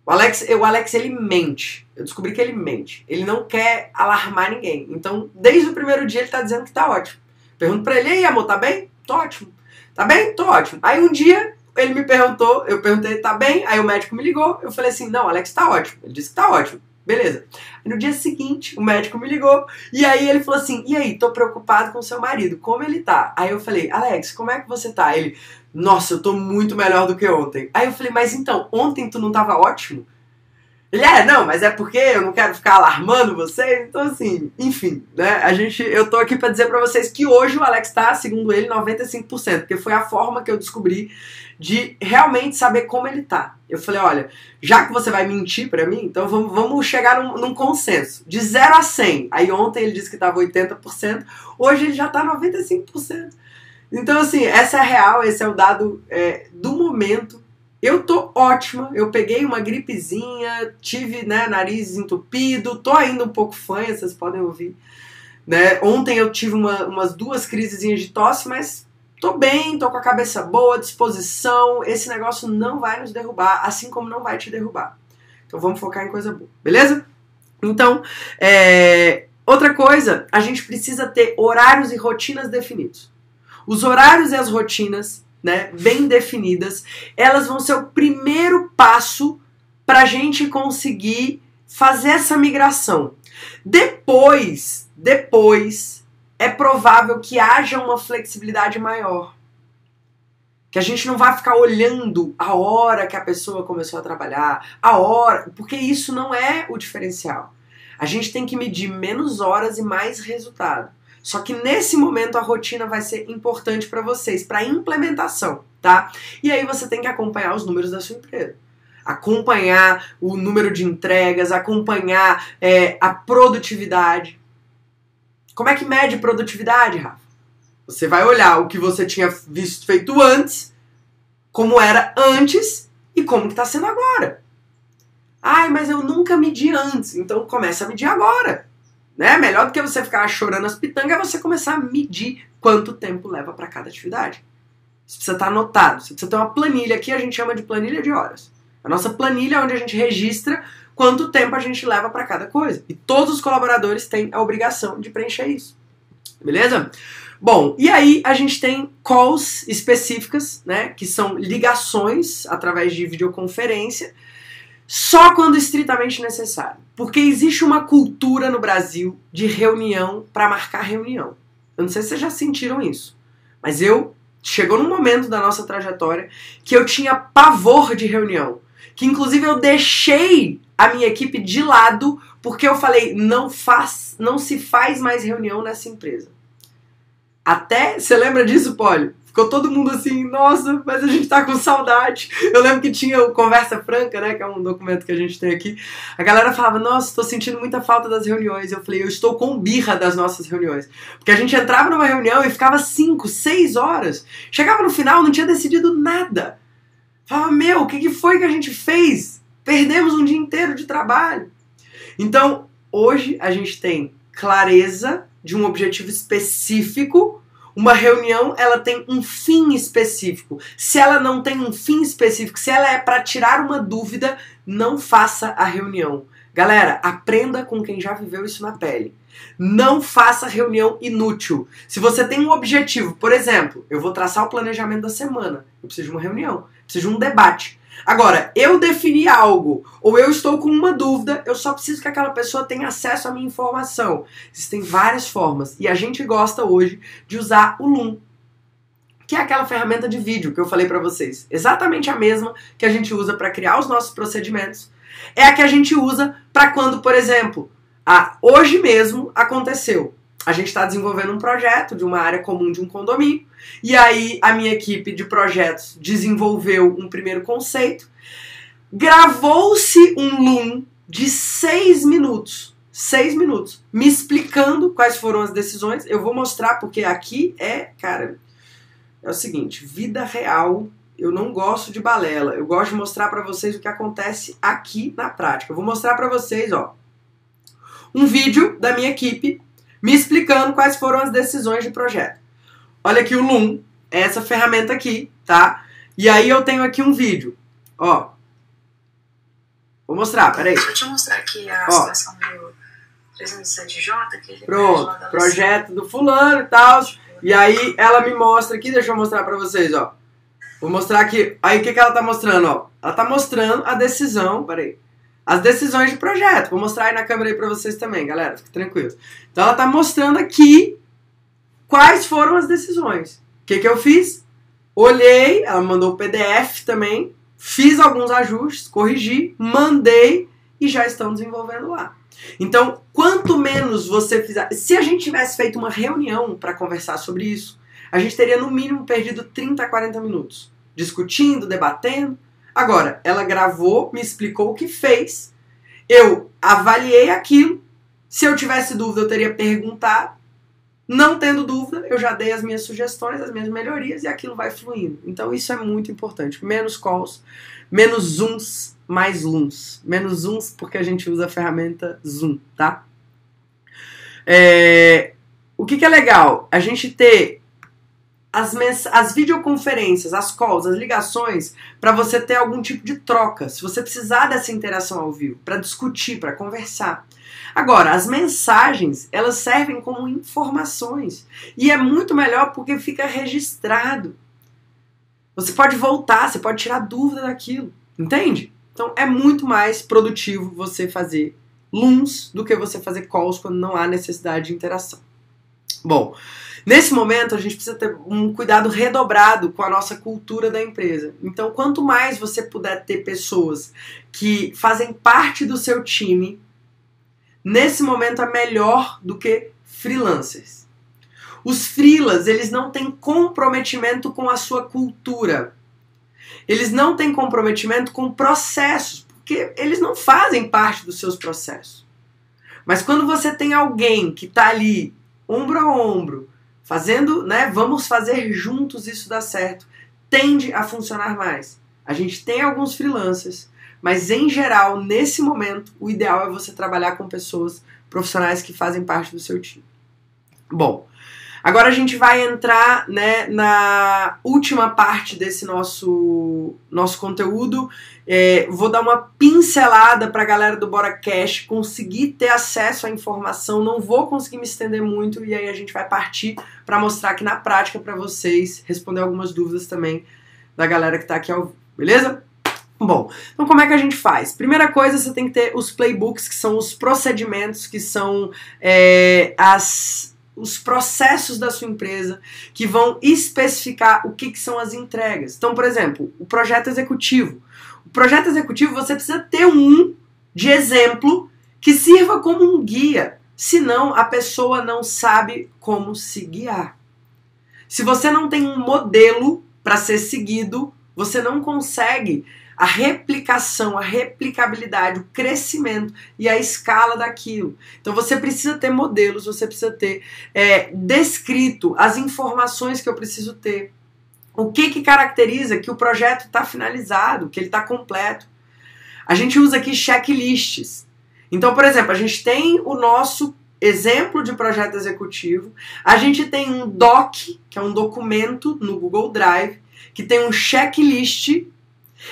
O Alex, o Alex ele mente. Eu descobri que ele mente. Ele não quer alarmar ninguém. Então, desde o primeiro dia ele tá dizendo que tá ótimo. Pergunto pra ele, e aí, amor, tá bem? Tô ótimo. Tá bem? Tô ótimo. Aí um dia ele me perguntou, eu perguntei, tá bem? Aí o médico me ligou, eu falei assim, não, Alex tá ótimo. Ele disse que tá ótimo. Beleza. No dia seguinte, o médico me ligou e aí ele falou assim: E aí, tô preocupado com seu marido, como ele tá? Aí eu falei: Alex, como é que você tá? Ele, nossa, eu tô muito melhor do que ontem. Aí eu falei: Mas então, ontem tu não tava ótimo? Ele é, não, mas é porque eu não quero ficar alarmando vocês. Então, assim, enfim, né? A gente, eu tô aqui para dizer para vocês que hoje o Alex tá, segundo ele, 95%, porque foi a forma que eu descobri de realmente saber como ele tá. Eu falei, olha, já que você vai mentir para mim, então vamos, vamos chegar num, num, consenso. De 0 a 100. Aí ontem ele disse que tava 80%, hoje ele já tá 95%. Então, assim, essa é a real, esse é o dado é, do momento. Eu tô ótima, eu peguei uma gripezinha, tive, né, nariz entupido, tô ainda um pouco fanha, vocês podem ouvir. Né? Ontem eu tive uma, umas duas crises de tosse, mas tô bem, tô com a cabeça boa, disposição. Esse negócio não vai nos derrubar, assim como não vai te derrubar. Então vamos focar em coisa boa, beleza? Então, é, outra coisa, a gente precisa ter horários e rotinas definidos. Os horários e as rotinas, né, bem definidas, elas vão ser o primeiro passo para a gente conseguir fazer essa migração. Depois, depois, é provável que haja uma flexibilidade maior. Que a gente não vai ficar olhando a hora que a pessoa começou a trabalhar, a hora, porque isso não é o diferencial. A gente tem que medir menos horas e mais resultado. Só que nesse momento a rotina vai ser importante para vocês, para implementação, tá? E aí você tem que acompanhar os números da sua empresa. Acompanhar o número de entregas, acompanhar é, a produtividade. Como é que mede produtividade, Rafa? Você vai olhar o que você tinha visto feito antes, como era antes e como está sendo agora. Ai, mas eu nunca medi antes, então começa a medir agora. Né? Melhor do que você ficar chorando as pitangas é você começar a medir quanto tempo leva para cada atividade. Isso precisa estar tá anotado. Você precisa ter uma planilha aqui, a gente chama de planilha de horas. A nossa planilha é onde a gente registra quanto tempo a gente leva para cada coisa. E todos os colaboradores têm a obrigação de preencher isso. Beleza? Bom, e aí a gente tem calls específicas, né, que são ligações através de videoconferência, só quando estritamente necessário. Porque existe uma cultura no Brasil de reunião para marcar reunião. Eu não sei se vocês já sentiram isso, mas eu chegou num momento da nossa trajetória que eu tinha pavor de reunião, que inclusive eu deixei a minha equipe de lado porque eu falei não faz, não se faz mais reunião nessa empresa. Até. Você lembra disso, Polio? Ficou todo mundo assim, nossa, mas a gente tá com saudade. Eu lembro que tinha o Conversa Franca, né? Que é um documento que a gente tem aqui. A galera falava, nossa, tô sentindo muita falta das reuniões. Eu falei, eu estou com birra das nossas reuniões. Porque a gente entrava numa reunião e ficava 5, 6 horas. Chegava no final, não tinha decidido nada. Falava, meu, o que, que foi que a gente fez? Perdemos um dia inteiro de trabalho. Então, hoje a gente tem clareza de um objetivo específico. Uma reunião, ela tem um fim específico. Se ela não tem um fim específico, se ela é para tirar uma dúvida, não faça a reunião. Galera, aprenda com quem já viveu isso na pele. Não faça reunião inútil. Se você tem um objetivo, por exemplo, eu vou traçar o planejamento da semana. Eu preciso de uma reunião, preciso de um debate. Agora, eu defini algo, ou eu estou com uma dúvida, eu só preciso que aquela pessoa tenha acesso à minha informação. Existem várias formas, e a gente gosta hoje de usar o Loom, que é aquela ferramenta de vídeo que eu falei para vocês. Exatamente a mesma que a gente usa para criar os nossos procedimentos. É a que a gente usa para quando, por exemplo, a, hoje mesmo aconteceu a gente está desenvolvendo um projeto de uma área comum de um condomínio. E aí a minha equipe de projetos desenvolveu um primeiro conceito. Gravou-se um Loom de seis minutos. Seis minutos. Me explicando quais foram as decisões. Eu vou mostrar, porque aqui é, cara, é o seguinte: vida real. Eu não gosto de balela. Eu gosto de mostrar para vocês o que acontece aqui na prática. Eu vou mostrar para vocês, ó, um vídeo da minha equipe me explicando quais foram as decisões de projeto. Olha aqui o Loom, é essa ferramenta aqui, tá? E aí eu tenho aqui um vídeo, ó. Vou mostrar, peraí. Deixa eu te mostrar aqui a ó. situação do 307J. Que ele Pronto, projeto do fulano e tal. E aí ela me mostra aqui, deixa eu mostrar pra vocês, ó. Vou mostrar aqui. Aí o que, que ela tá mostrando, ó? Ela tá mostrando a decisão, peraí as decisões de projeto. Vou mostrar aí na câmera aí para vocês também, galera, fique tranquilo. Então ela está mostrando aqui quais foram as decisões. O que, que eu fiz? Olhei, ela mandou o PDF também, fiz alguns ajustes, corrigi, mandei e já estão desenvolvendo lá. Então, quanto menos você fizer. Se a gente tivesse feito uma reunião para conversar sobre isso, a gente teria no mínimo perdido 30 a 40 minutos discutindo, debatendo. Agora, ela gravou, me explicou o que fez, eu avaliei aquilo. Se eu tivesse dúvida, eu teria perguntado. Não tendo dúvida, eu já dei as minhas sugestões, as minhas melhorias e aquilo vai fluindo. Então isso é muito importante. Menos calls, menos zooms, mais looms. Menos zooms porque a gente usa a ferramenta Zoom, tá? É, o que, que é legal? A gente ter as, as videoconferências, as calls, as ligações, para você ter algum tipo de troca. Se você precisar dessa interação ao vivo, para discutir, para conversar. Agora, as mensagens, elas servem como informações. E é muito melhor porque fica registrado. Você pode voltar, você pode tirar dúvida daquilo. Entende? Então é muito mais produtivo você fazer looms do que você fazer calls quando não há necessidade de interação. Bom, nesse momento a gente precisa ter um cuidado redobrado com a nossa cultura da empresa. Então, quanto mais você puder ter pessoas que fazem parte do seu time, nesse momento é melhor do que freelancers. Os freelas, eles não têm comprometimento com a sua cultura. Eles não têm comprometimento com processos, porque eles não fazem parte dos seus processos. Mas quando você tem alguém que está ali ombro a ombro, fazendo, né? Vamos fazer juntos isso dar certo. Tende a funcionar mais. A gente tem alguns freelancers, mas em geral, nesse momento, o ideal é você trabalhar com pessoas profissionais que fazem parte do seu time. Bom, Agora a gente vai entrar né, na última parte desse nosso, nosso conteúdo. É, vou dar uma pincelada para a galera do Bora Cash conseguir ter acesso à informação. Não vou conseguir me estender muito e aí a gente vai partir para mostrar aqui na prática para vocês, responder algumas dúvidas também da galera que está aqui ao vivo, beleza? Bom, então como é que a gente faz? Primeira coisa, você tem que ter os playbooks, que são os procedimentos, que são é, as os processos da sua empresa que vão especificar o que, que são as entregas. Então, por exemplo, o projeto executivo. O projeto executivo você precisa ter um de exemplo que sirva como um guia, senão a pessoa não sabe como se guiar. Se você não tem um modelo para ser seguido, você não consegue a replicação, a replicabilidade, o crescimento e a escala daquilo. Então você precisa ter modelos, você precisa ter é, descrito as informações que eu preciso ter. O que, que caracteriza que o projeto está finalizado, que ele está completo. A gente usa aqui checklists. Então, por exemplo, a gente tem o nosso exemplo de projeto executivo, a gente tem um doc, que é um documento no Google Drive, que tem um checklist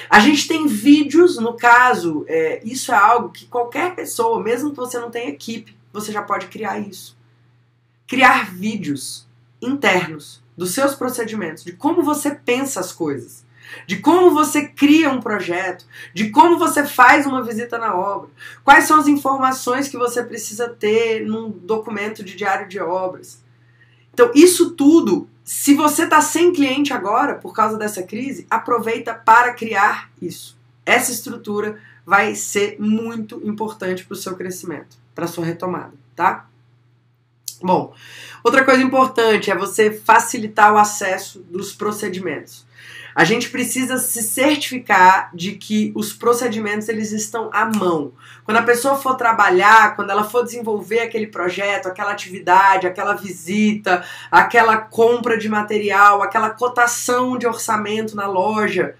a gente tem vídeos, no caso, é, isso é algo que qualquer pessoa, mesmo que você não tenha equipe, você já pode criar isso. Criar vídeos internos dos seus procedimentos, de como você pensa as coisas, de como você cria um projeto, de como você faz uma visita na obra, quais são as informações que você precisa ter num documento de diário de obras. Então, isso tudo se você está sem cliente agora por causa dessa crise, aproveita para criar isso. Essa estrutura vai ser muito importante para o seu crescimento, para sua retomada, tá? Bom, outra coisa importante é você facilitar o acesso dos procedimentos. A gente precisa se certificar de que os procedimentos eles estão à mão. Quando a pessoa for trabalhar, quando ela for desenvolver aquele projeto, aquela atividade, aquela visita, aquela compra de material, aquela cotação de orçamento na loja,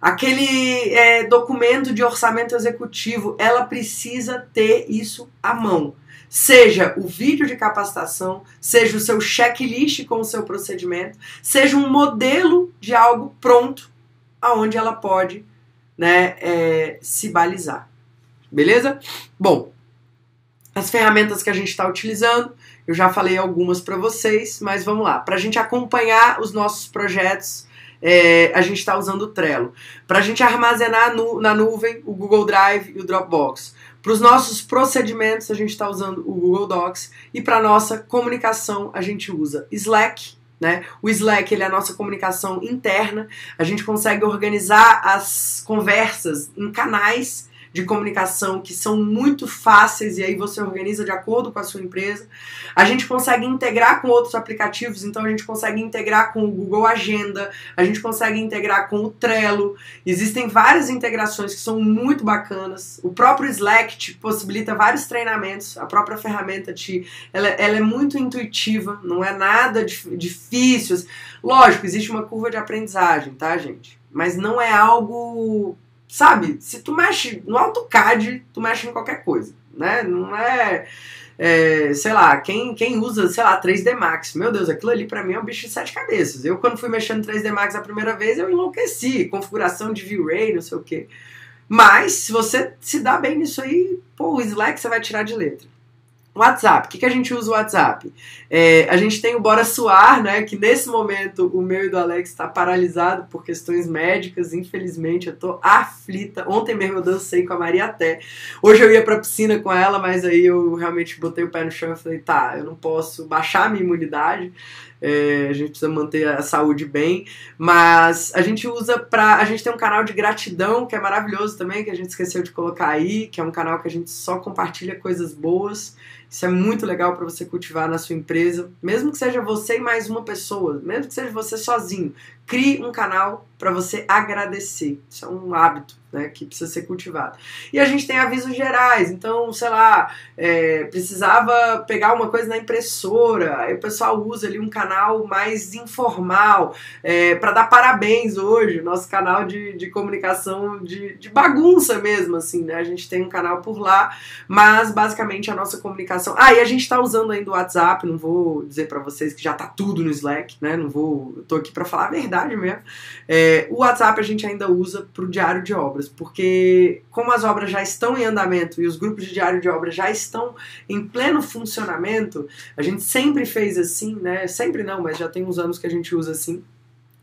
aquele é, documento de orçamento executivo, ela precisa ter isso à mão. Seja o vídeo de capacitação, seja o seu checklist com o seu procedimento, seja um modelo de algo pronto aonde ela pode né, é, se balizar. Beleza? Bom, as ferramentas que a gente está utilizando, eu já falei algumas para vocês, mas vamos lá. Para a gente acompanhar os nossos projetos, é, a gente está usando o Trello. Para a gente armazenar nu na nuvem o Google Drive e o Dropbox. Para os nossos procedimentos, a gente está usando o Google Docs. E para nossa comunicação, a gente usa Slack. Né? O Slack ele é a nossa comunicação interna. A gente consegue organizar as conversas em canais de comunicação que são muito fáceis e aí você organiza de acordo com a sua empresa. A gente consegue integrar com outros aplicativos, então a gente consegue integrar com o Google Agenda, a gente consegue integrar com o Trello. Existem várias integrações que são muito bacanas. O próprio Slack te possibilita vários treinamentos, a própria ferramenta te, ela, ela é muito intuitiva, não é nada difícil. Lógico, existe uma curva de aprendizagem, tá, gente? Mas não é algo, sabe? Se tu mexe no AutoCAD, tu mexe em qualquer coisa, né? Não é é, sei lá, quem, quem usa, sei lá, 3D Max, meu Deus, aquilo ali para mim é um bicho de sete cabeças. Eu, quando fui mexendo no 3D Max a primeira vez, eu enlouqueci, configuração de V-Ray, não sei o quê. Mas, se você se dá bem nisso aí, pô, o Slack você vai tirar de letra. WhatsApp, o que, que a gente usa o WhatsApp? É, a gente tem o Bora Suar, né? Que nesse momento o meu e do Alex está paralisado por questões médicas, infelizmente eu tô aflita. Ontem mesmo eu dancei com a Maria até. Hoje eu ia pra piscina com ela, mas aí eu realmente botei o pé no chão e falei, tá, eu não posso baixar a minha imunidade. É, a gente precisa manter a saúde bem, mas a gente usa pra. A gente tem um canal de gratidão que é maravilhoso também, que a gente esqueceu de colocar aí, que é um canal que a gente só compartilha coisas boas. Isso é muito legal para você cultivar na sua empresa, mesmo que seja você e mais uma pessoa, mesmo que seja você sozinho. Crie um canal para você agradecer. Isso é um hábito né, que precisa ser cultivado. E a gente tem avisos gerais, então, sei lá, é, precisava pegar uma coisa na impressora, aí o pessoal usa ali um canal mais informal é, para dar parabéns hoje, nosso canal de, de comunicação de, de bagunça mesmo, assim, né? A gente tem um canal por lá, mas basicamente a nossa comunicação. Ah, e a gente está usando ainda o WhatsApp, não vou dizer para vocês que já tá tudo no Slack, né? Não vou, tô aqui para falar a verdade verdade mesmo. É, o WhatsApp a gente ainda usa para o diário de obras, porque como as obras já estão em andamento e os grupos de diário de obras já estão em pleno funcionamento, a gente sempre fez assim, né? Sempre não, mas já tem uns anos que a gente usa assim.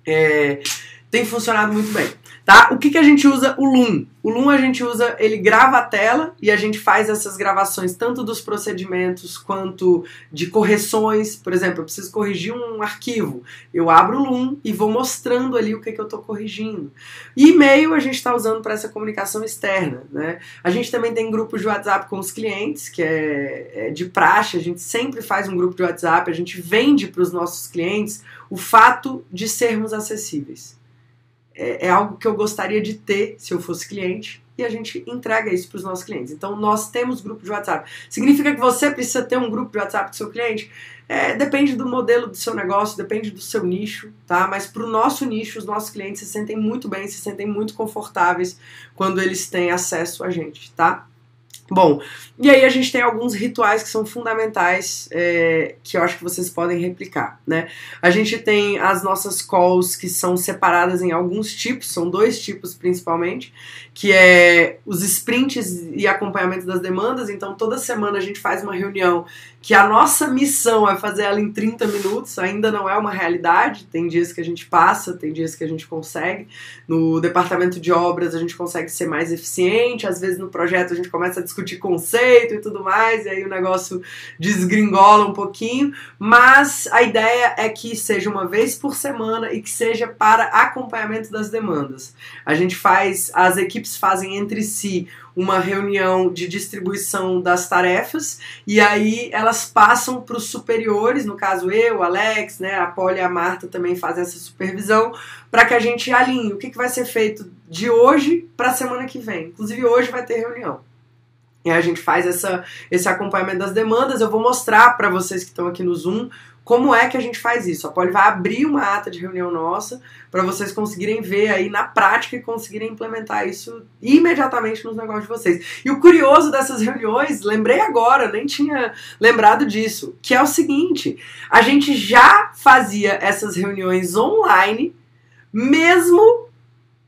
É, tem funcionado muito bem. Tá? O que, que a gente usa o Loom? O Loom a gente usa, ele grava a tela e a gente faz essas gravações tanto dos procedimentos quanto de correções. Por exemplo, eu preciso corrigir um arquivo. Eu abro o Loom e vou mostrando ali o que, que eu estou corrigindo. E e-mail a gente está usando para essa comunicação externa. Né? A gente também tem grupos de WhatsApp com os clientes, que é, é de praxe. A gente sempre faz um grupo de WhatsApp, a gente vende para os nossos clientes o fato de sermos acessíveis é, é algo que eu gostaria de ter se eu fosse cliente e a gente entrega isso para os nossos clientes. Então, nós temos grupo de WhatsApp. Significa que você precisa ter um grupo de WhatsApp do seu cliente? É, depende do modelo do seu negócio, depende do seu nicho, tá? Mas para o nosso nicho, os nossos clientes se sentem muito bem, se sentem muito confortáveis quando eles têm acesso a gente, tá? Bom, e aí a gente tem alguns rituais que são fundamentais é, que eu acho que vocês podem replicar, né? A gente tem as nossas calls que são separadas em alguns tipos, são dois tipos principalmente, que é os sprints e acompanhamento das demandas. Então toda semana a gente faz uma reunião que a nossa missão é fazer ela em 30 minutos, ainda não é uma realidade. Tem dias que a gente passa, tem dias que a gente consegue. No departamento de obras a gente consegue ser mais eficiente, às vezes no projeto a gente começa a discutir conceito e tudo mais, e aí o negócio desgringola um pouquinho, mas a ideia é que seja uma vez por semana e que seja para acompanhamento das demandas. A gente faz, as equipes fazem entre si uma reunião de distribuição das tarefas e aí elas passam para os superiores, no caso eu, Alex, né, a Polly e a Marta também fazem essa supervisão para que a gente alinhe o que, que vai ser feito de hoje para a semana que vem. Inclusive hoje vai ter reunião. E a gente faz essa, esse acompanhamento das demandas. Eu vou mostrar para vocês que estão aqui no Zoom como é que a gente faz isso? A Poli vai abrir uma ata de reunião nossa para vocês conseguirem ver aí na prática e conseguirem implementar isso imediatamente nos negócios de vocês. E o curioso dessas reuniões, lembrei agora, nem tinha lembrado disso, que é o seguinte: a gente já fazia essas reuniões online, mesmo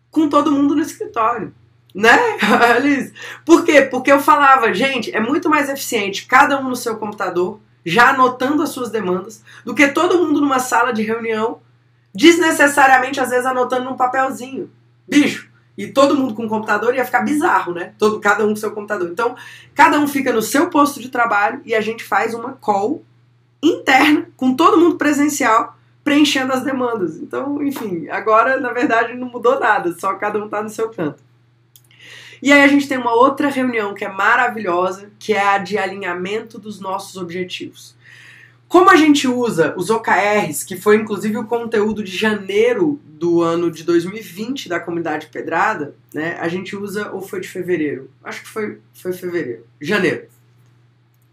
com todo mundo no escritório. Né, Alice? Por quê? Porque eu falava, gente, é muito mais eficiente cada um no seu computador já anotando as suas demandas, do que todo mundo numa sala de reunião, desnecessariamente, às vezes, anotando num papelzinho. Bicho, e todo mundo com computador ia ficar bizarro, né? Todo, cada um com seu computador. Então, cada um fica no seu posto de trabalho e a gente faz uma call interna, com todo mundo presencial, preenchendo as demandas. Então, enfim, agora, na verdade, não mudou nada, só cada um tá no seu canto. E aí a gente tem uma outra reunião que é maravilhosa, que é a de alinhamento dos nossos objetivos. Como a gente usa os OKRs, que foi inclusive o conteúdo de janeiro do ano de 2020 da comunidade Pedrada, né? A gente usa, ou foi de fevereiro? Acho que foi, foi fevereiro. Janeiro.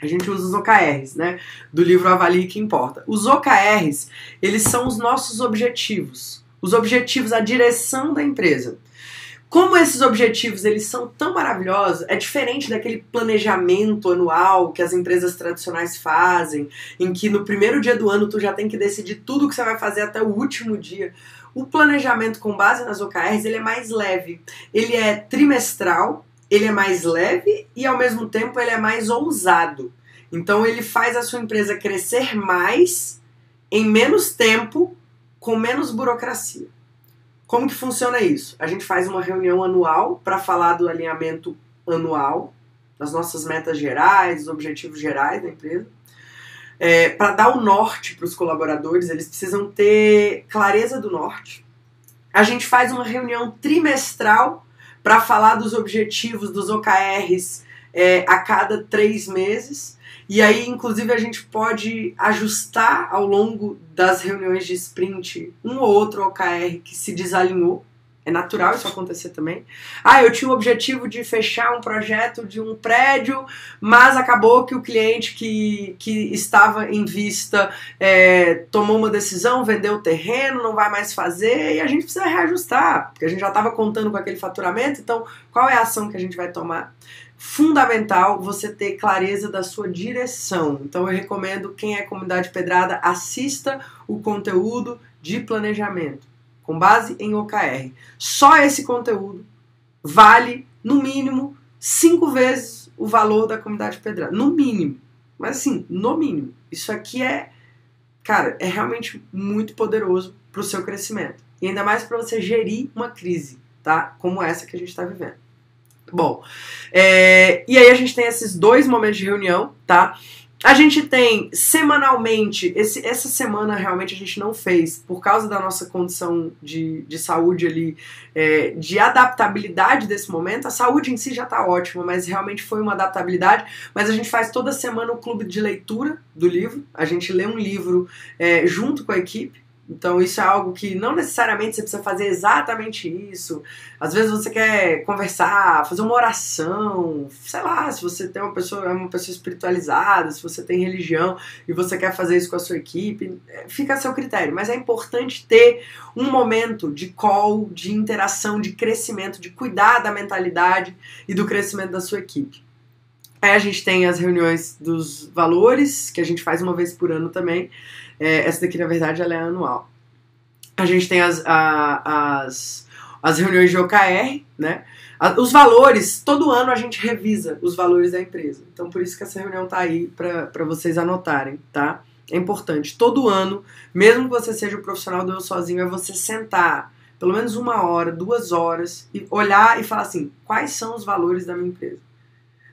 A gente usa os OKRs, né? Do livro Avalie que Importa. Os OKRs, eles são os nossos objetivos. Os objetivos, a direção da empresa. Como esses objetivos eles são tão maravilhosos, é diferente daquele planejamento anual que as empresas tradicionais fazem, em que no primeiro dia do ano tu já tem que decidir tudo o que você vai fazer até o último dia. O planejamento com base nas OKRs ele é mais leve, ele é trimestral, ele é mais leve e ao mesmo tempo ele é mais ousado. Então ele faz a sua empresa crescer mais em menos tempo, com menos burocracia. Como que funciona isso? A gente faz uma reunião anual para falar do alinhamento anual, das nossas metas gerais, dos objetivos gerais da empresa. É, para dar o norte para os colaboradores, eles precisam ter clareza do norte. A gente faz uma reunião trimestral para falar dos objetivos dos OKRs é, a cada três meses. E aí, inclusive, a gente pode ajustar ao longo das reuniões de sprint um ou outro OKR que se desalinhou. É natural isso acontecer também. Ah, eu tinha o objetivo de fechar um projeto de um prédio, mas acabou que o cliente que, que estava em vista é, tomou uma decisão, vendeu o terreno, não vai mais fazer, e a gente precisa reajustar, porque a gente já estava contando com aquele faturamento, então qual é a ação que a gente vai tomar? Fundamental você ter clareza da sua direção. Então eu recomendo quem é comunidade pedrada assista o conteúdo de planejamento com base em OKR. Só esse conteúdo vale no mínimo cinco vezes o valor da comunidade pedrada, no mínimo. Mas assim, no mínimo. Isso aqui é, cara, é realmente muito poderoso para o seu crescimento e ainda mais para você gerir uma crise, tá? Como essa que a gente está vivendo. Bom, é, e aí a gente tem esses dois momentos de reunião, tá? A gente tem semanalmente, esse, essa semana realmente a gente não fez, por causa da nossa condição de, de saúde ali, é, de adaptabilidade desse momento. A saúde em si já tá ótima, mas realmente foi uma adaptabilidade. Mas a gente faz toda semana o clube de leitura do livro. A gente lê um livro é, junto com a equipe. Então isso é algo que não necessariamente você precisa fazer exatamente isso. Às vezes você quer conversar, fazer uma oração, sei lá, se você tem uma pessoa, é uma pessoa espiritualizada, se você tem religião e você quer fazer isso com a sua equipe, é, fica a seu critério. Mas é importante ter um momento de call, de interação, de crescimento, de cuidar da mentalidade e do crescimento da sua equipe. Aí a gente tem as reuniões dos valores, que a gente faz uma vez por ano também. É, essa daqui, na verdade, ela é anual. A gente tem as, a, as, as reuniões de OKR, né? Os valores, todo ano a gente revisa os valores da empresa. Então, por isso que essa reunião tá aí para vocês anotarem, tá? É importante. Todo ano, mesmo que você seja o profissional do eu sozinho, é você sentar pelo menos uma hora, duas horas e olhar e falar assim: quais são os valores da minha empresa?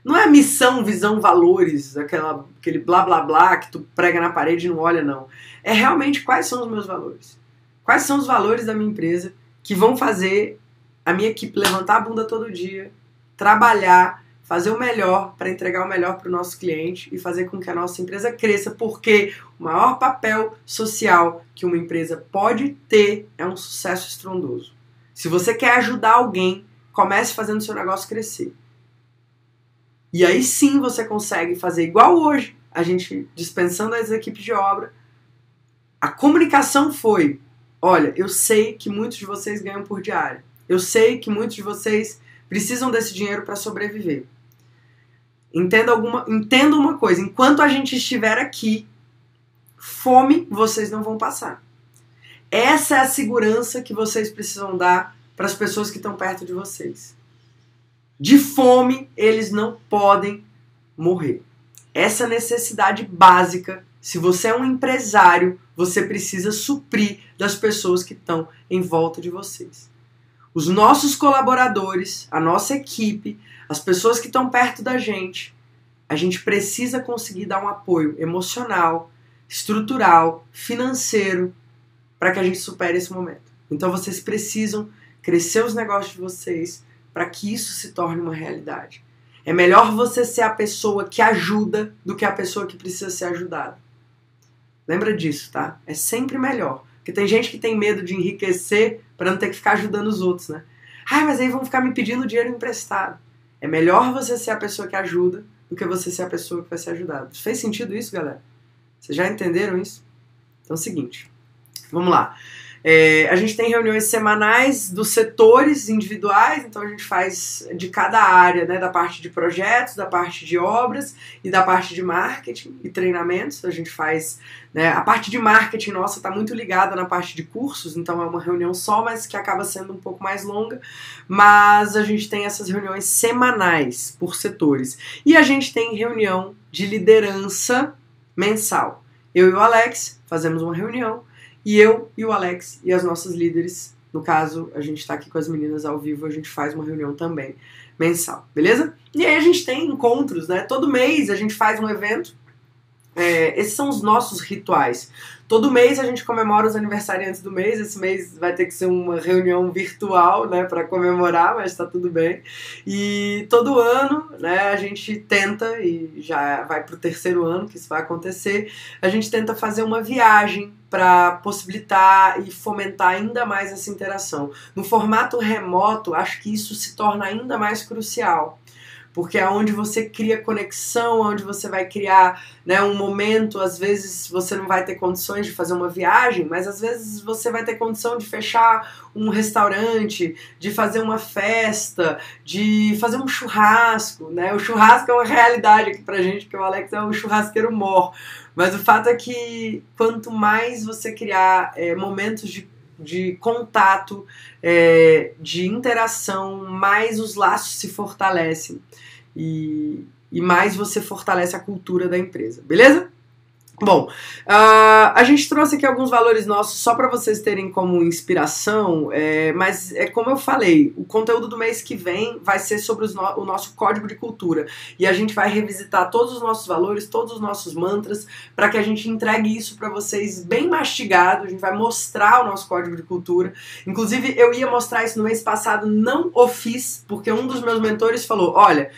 Não é missão, visão, valores, aquela, aquele blá blá blá que tu prega na parede e não olha, não. É realmente quais são os meus valores. Quais são os valores da minha empresa que vão fazer a minha equipe levantar a bunda todo dia, trabalhar, fazer o melhor para entregar o melhor para o nosso cliente e fazer com que a nossa empresa cresça, porque o maior papel social que uma empresa pode ter é um sucesso estrondoso. Se você quer ajudar alguém, comece fazendo seu negócio crescer. E aí sim você consegue fazer igual hoje, a gente dispensando as equipes de obra. A comunicação foi: olha, eu sei que muitos de vocês ganham por diária. Eu sei que muitos de vocês precisam desse dinheiro para sobreviver. Entenda, alguma, entenda uma coisa: enquanto a gente estiver aqui, fome vocês não vão passar. Essa é a segurança que vocês precisam dar para as pessoas que estão perto de vocês. De fome, eles não podem morrer. Essa necessidade básica, se você é um empresário, você precisa suprir das pessoas que estão em volta de vocês. Os nossos colaboradores, a nossa equipe, as pessoas que estão perto da gente, a gente precisa conseguir dar um apoio emocional, estrutural, financeiro para que a gente supere esse momento. Então vocês precisam crescer os negócios de vocês, para que isso se torne uma realidade. É melhor você ser a pessoa que ajuda do que a pessoa que precisa ser ajudada. Lembra disso, tá? É sempre melhor. Porque tem gente que tem medo de enriquecer para não ter que ficar ajudando os outros, né? Ah, mas aí vão ficar me pedindo dinheiro emprestado. É melhor você ser a pessoa que ajuda do que você ser a pessoa que vai ser ajudada. Fez sentido isso, galera? Vocês já entenderam isso? Então é o seguinte. Vamos lá. É, a gente tem reuniões semanais dos setores individuais, então a gente faz de cada área, né, da parte de projetos, da parte de obras e da parte de marketing e treinamentos. A gente faz. Né, a parte de marketing nossa está muito ligada na parte de cursos, então é uma reunião só, mas que acaba sendo um pouco mais longa. Mas a gente tem essas reuniões semanais por setores. E a gente tem reunião de liderança mensal. Eu e o Alex fazemos uma reunião e eu e o Alex e as nossas líderes, no caso, a gente está aqui com as meninas ao vivo, a gente faz uma reunião também mensal, beleza? E aí a gente tem encontros, né? Todo mês a gente faz um evento. É, esses são os nossos rituais. Todo mês a gente comemora os aniversariantes do mês. Esse mês vai ter que ser uma reunião virtual, né, para comemorar, mas tá tudo bem. E todo ano, né, a gente tenta e já vai pro terceiro ano que isso vai acontecer. A gente tenta fazer uma viagem para possibilitar e fomentar ainda mais essa interação. No formato remoto, acho que isso se torna ainda mais crucial porque é onde você cria conexão, onde você vai criar né, um momento. Às vezes você não vai ter condições de fazer uma viagem, mas às vezes você vai ter condição de fechar um restaurante, de fazer uma festa, de fazer um churrasco. Né? O churrasco é uma realidade aqui pra gente, porque o Alex é um churrasqueiro mor. Mas o fato é que quanto mais você criar é, momentos de de contato, é, de interação, mais os laços se fortalecem e, e mais você fortalece a cultura da empresa, beleza? Bom, uh, a gente trouxe aqui alguns valores nossos só para vocês terem como inspiração, é, mas é como eu falei, o conteúdo do mês que vem vai ser sobre no o nosso código de cultura e a gente vai revisitar todos os nossos valores, todos os nossos mantras, para que a gente entregue isso para vocês bem mastigado. A gente vai mostrar o nosso código de cultura. Inclusive, eu ia mostrar isso no mês passado, não o fiz, porque um dos meus mentores falou: olha,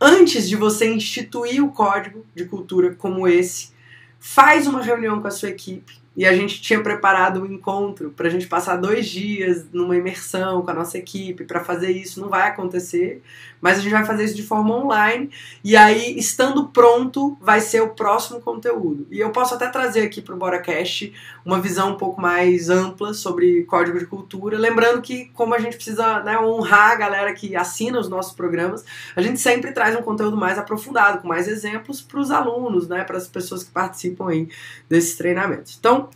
antes de você instituir o código de cultura como esse faz uma reunião com a sua equipe. E a gente tinha preparado um encontro para a gente passar dois dias numa imersão com a nossa equipe para fazer isso. Não vai acontecer, mas a gente vai fazer isso de forma online. E aí, estando pronto, vai ser o próximo conteúdo. E eu posso até trazer aqui para o BoraCast uma visão um pouco mais ampla sobre código de cultura. Lembrando que, como a gente precisa né, honrar a galera que assina os nossos programas, a gente sempre traz um conteúdo mais aprofundado, com mais exemplos para os alunos, né, para as pessoas que participam aí desses treinamentos. Então,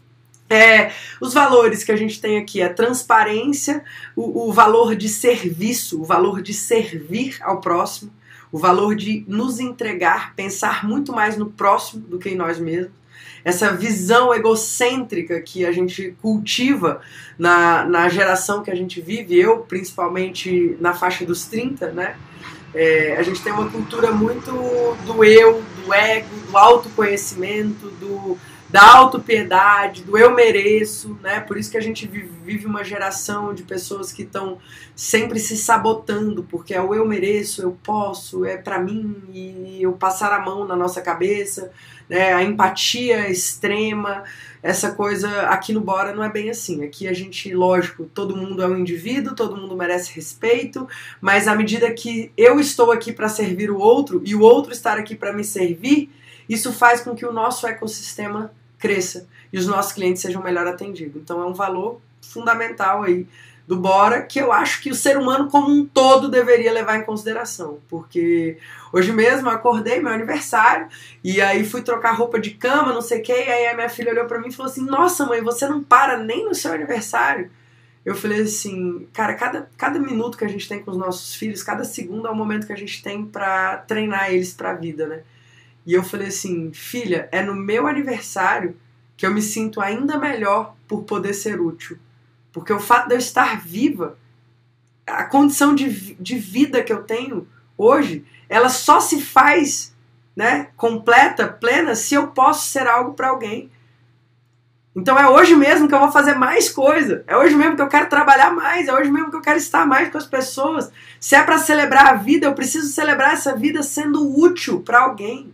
é, os valores que a gente tem aqui é transparência, o, o valor de serviço, o valor de servir ao próximo, o valor de nos entregar, pensar muito mais no próximo do que em nós mesmos. Essa visão egocêntrica que a gente cultiva na, na geração que a gente vive, eu principalmente na faixa dos 30, né? É, a gente tem uma cultura muito do eu, do ego, do autoconhecimento, do, da autopiedade, do eu mereço, né? Por isso que a gente vive uma geração de pessoas que estão sempre se sabotando, porque é o eu mereço, eu posso, é para mim e eu passar a mão na nossa cabeça, né? A empatia extrema, essa coisa aqui no Bora não é bem assim. Aqui a gente, lógico, todo mundo é um indivíduo, todo mundo merece respeito, mas à medida que eu estou aqui para servir o outro e o outro estar aqui para me servir, isso faz com que o nosso ecossistema cresça e os nossos clientes sejam melhor atendidos. Então é um valor fundamental aí do Bora que eu acho que o ser humano como um todo deveria levar em consideração, porque hoje mesmo eu acordei meu aniversário e aí fui trocar roupa de cama, não sei o que, e aí a minha filha olhou para mim e falou assim: "Nossa, mãe, você não para nem no seu aniversário?" Eu falei assim, cara, cada, cada minuto que a gente tem com os nossos filhos, cada segundo é um momento que a gente tem para treinar eles para a vida, né? E eu falei assim: filha, é no meu aniversário que eu me sinto ainda melhor por poder ser útil. Porque o fato de eu estar viva, a condição de, de vida que eu tenho hoje, ela só se faz né, completa, plena, se eu posso ser algo para alguém. Então é hoje mesmo que eu vou fazer mais coisa. É hoje mesmo que eu quero trabalhar mais. É hoje mesmo que eu quero estar mais com as pessoas. Se é para celebrar a vida, eu preciso celebrar essa vida sendo útil para alguém.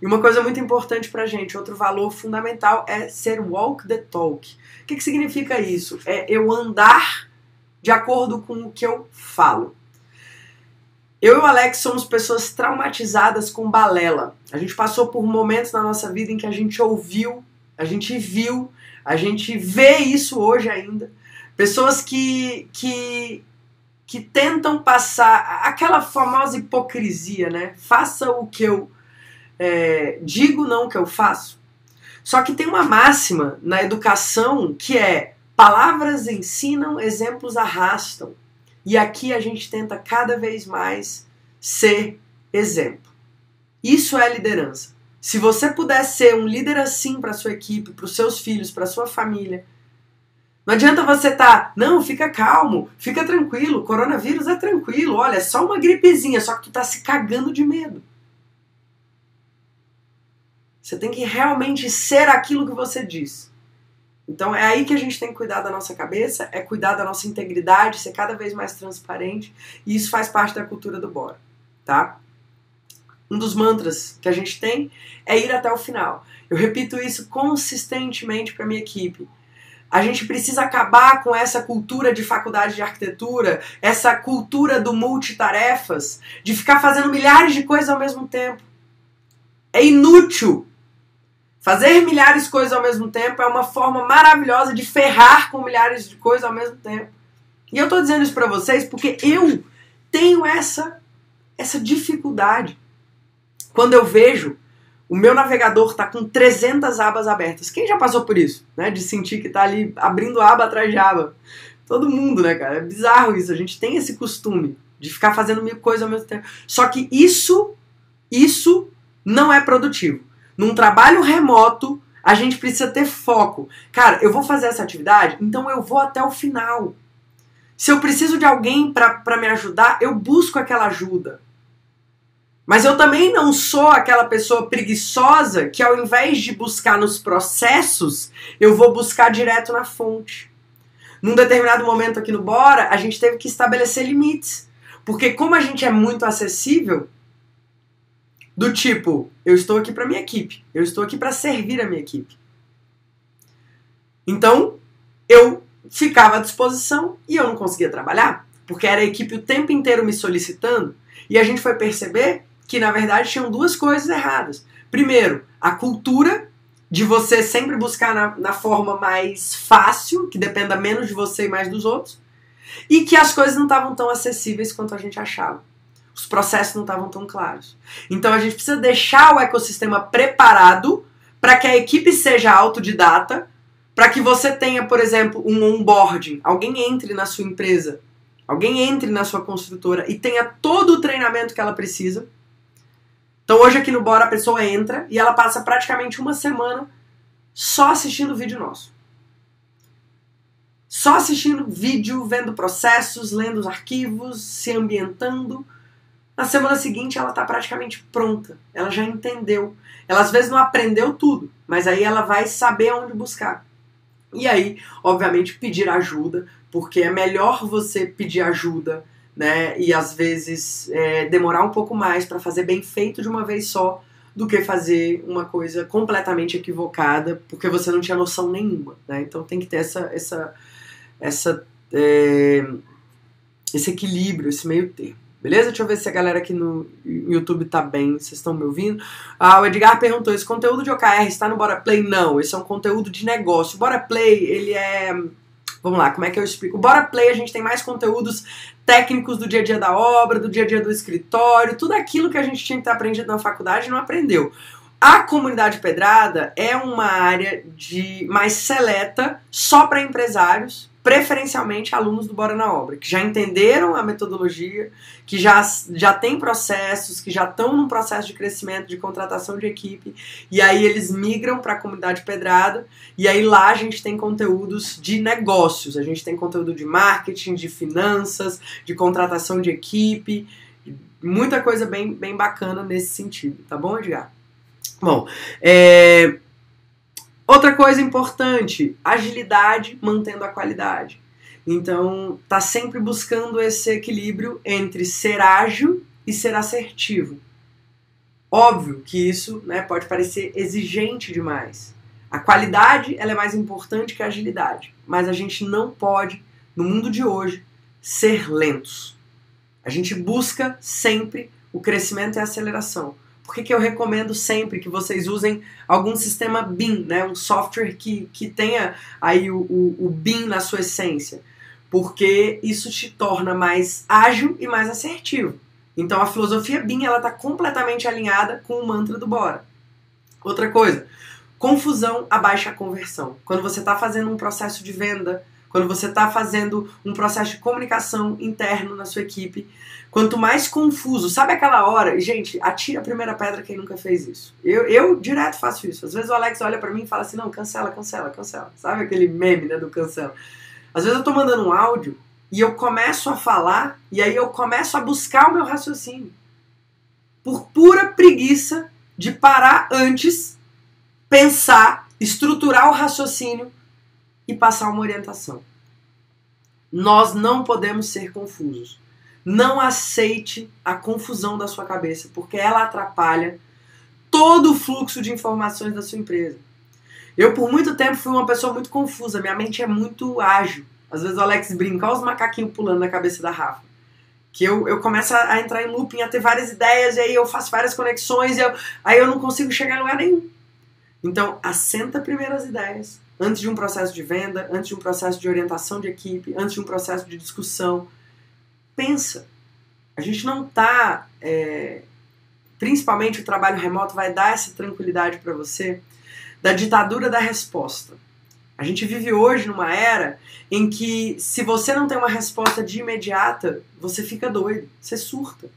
E uma coisa muito importante pra gente, outro valor fundamental é ser walk the talk. O que, que significa isso? É eu andar de acordo com o que eu falo. Eu e o Alex somos pessoas traumatizadas com balela. A gente passou por momentos na nossa vida em que a gente ouviu, a gente viu, a gente vê isso hoje ainda. Pessoas que, que, que tentam passar aquela famosa hipocrisia, né? Faça o que eu é, digo, não que eu faço. Só que tem uma máxima na educação que é palavras ensinam, exemplos arrastam. E aqui a gente tenta cada vez mais ser exemplo. Isso é liderança. Se você puder ser um líder assim para sua equipe, para os seus filhos, para sua família, não adianta você estar, tá, não, fica calmo, fica tranquilo, coronavírus é tranquilo, olha, é só uma gripezinha, só que tu tá se cagando de medo. Você tem que realmente ser aquilo que você diz. Então é aí que a gente tem que cuidar da nossa cabeça, é cuidar da nossa integridade, ser cada vez mais transparente, e isso faz parte da cultura do Bora, tá? Um dos mantras que a gente tem é ir até o final. Eu repito isso consistentemente para minha equipe. A gente precisa acabar com essa cultura de faculdade de arquitetura, essa cultura do multitarefas, de ficar fazendo milhares de coisas ao mesmo tempo. É inútil Fazer milhares de coisas ao mesmo tempo é uma forma maravilhosa de ferrar com milhares de coisas ao mesmo tempo. E eu estou dizendo isso para vocês porque eu tenho essa essa dificuldade. Quando eu vejo o meu navegador tá com 300 abas abertas. Quem já passou por isso, né? De sentir que tá ali abrindo aba atrás de aba. Todo mundo, né, cara? É bizarro isso. A gente tem esse costume de ficar fazendo mil coisas ao mesmo tempo. Só que isso, isso não é produtivo. Num trabalho remoto, a gente precisa ter foco. Cara, eu vou fazer essa atividade, então eu vou até o final. Se eu preciso de alguém para me ajudar, eu busco aquela ajuda. Mas eu também não sou aquela pessoa preguiçosa que, ao invés de buscar nos processos, eu vou buscar direto na fonte. Num determinado momento aqui no Bora, a gente teve que estabelecer limites. Porque, como a gente é muito acessível, do tipo, eu estou aqui para minha equipe, eu estou aqui para servir a minha equipe. Então, eu ficava à disposição e eu não conseguia trabalhar, porque era a equipe o tempo inteiro me solicitando, e a gente foi perceber que na verdade tinham duas coisas erradas. Primeiro, a cultura de você sempre buscar na, na forma mais fácil, que dependa menos de você e mais dos outros, e que as coisas não estavam tão acessíveis quanto a gente achava os processos não estavam tão claros. Então a gente precisa deixar o ecossistema preparado para que a equipe seja autodidata, para que você tenha, por exemplo, um onboarding, alguém entre na sua empresa, alguém entre na sua construtora e tenha todo o treinamento que ela precisa. Então hoje aqui no Bora a pessoa entra e ela passa praticamente uma semana só assistindo vídeo nosso. Só assistindo vídeo, vendo processos, lendo os arquivos, se ambientando na semana seguinte ela está praticamente pronta, ela já entendeu. Ela às vezes não aprendeu tudo, mas aí ela vai saber onde buscar. E aí, obviamente, pedir ajuda, porque é melhor você pedir ajuda, né? E às vezes é, demorar um pouco mais para fazer bem feito de uma vez só, do que fazer uma coisa completamente equivocada, porque você não tinha noção nenhuma, né? Então tem que ter essa, essa, essa, é, esse equilíbrio, esse meio termo. Beleza? Deixa eu ver se a galera aqui no YouTube tá bem. Vocês estão me ouvindo? Ah, o Edgar perguntou: esse conteúdo de OKR está no Bora Play? Não, esse é um conteúdo de negócio. O Bora Play, ele é. Vamos lá, como é que eu explico? O Bora Play a gente tem mais conteúdos técnicos do dia a dia da obra, do dia a dia do escritório, tudo aquilo que a gente tinha que ter aprendido na faculdade não aprendeu. A comunidade pedrada é uma área de mais seleta só para empresários preferencialmente alunos do Bora na Obra, que já entenderam a metodologia, que já, já têm processos, que já estão num processo de crescimento, de contratação de equipe, e aí eles migram para a comunidade pedrada, e aí lá a gente tem conteúdos de negócios, a gente tem conteúdo de marketing, de finanças, de contratação de equipe, muita coisa bem, bem bacana nesse sentido, tá bom, Edgar? Bom, é, Outra coisa importante, agilidade mantendo a qualidade. Então, tá sempre buscando esse equilíbrio entre ser ágil e ser assertivo. Óbvio que isso né, pode parecer exigente demais. A qualidade ela é mais importante que a agilidade, mas a gente não pode, no mundo de hoje, ser lentos. A gente busca sempre o crescimento e a aceleração. Por que, que eu recomendo sempre que vocês usem algum sistema BIM, né? um software que, que tenha aí o, o, o BIM na sua essência? Porque isso te torna mais ágil e mais assertivo. Então a filosofia BIM está completamente alinhada com o mantra do Bora. Outra coisa, confusão abaixa a conversão. Quando você está fazendo um processo de venda, quando você está fazendo um processo de comunicação interno na sua equipe, quanto mais confuso, sabe aquela hora, gente, atira a primeira pedra quem nunca fez isso. Eu, eu direto faço isso. Às vezes o Alex olha para mim e fala assim: não, cancela, cancela, cancela. Sabe aquele meme né, do cancela? Às vezes eu tô mandando um áudio e eu começo a falar e aí eu começo a buscar o meu raciocínio. Por pura preguiça de parar antes, pensar, estruturar o raciocínio e passar uma orientação. Nós não podemos ser confusos. Não aceite a confusão da sua cabeça, porque ela atrapalha todo o fluxo de informações da sua empresa. Eu, por muito tempo, fui uma pessoa muito confusa. Minha mente é muito ágil. Às vezes o Alex brinca, olha os macaquinhos pulando na cabeça da Rafa. Que eu, eu começo a entrar em looping, a ter várias ideias, e aí eu faço várias conexões, e eu, aí eu não consigo chegar em lugar nenhum. Então, assenta primeiro as ideias, antes de um processo de venda, antes de um processo de orientação de equipe, antes de um processo de discussão. Pensa. A gente não está. É, principalmente o trabalho remoto vai dar essa tranquilidade para você da ditadura da resposta. A gente vive hoje numa era em que, se você não tem uma resposta de imediata, você fica doido, você surta.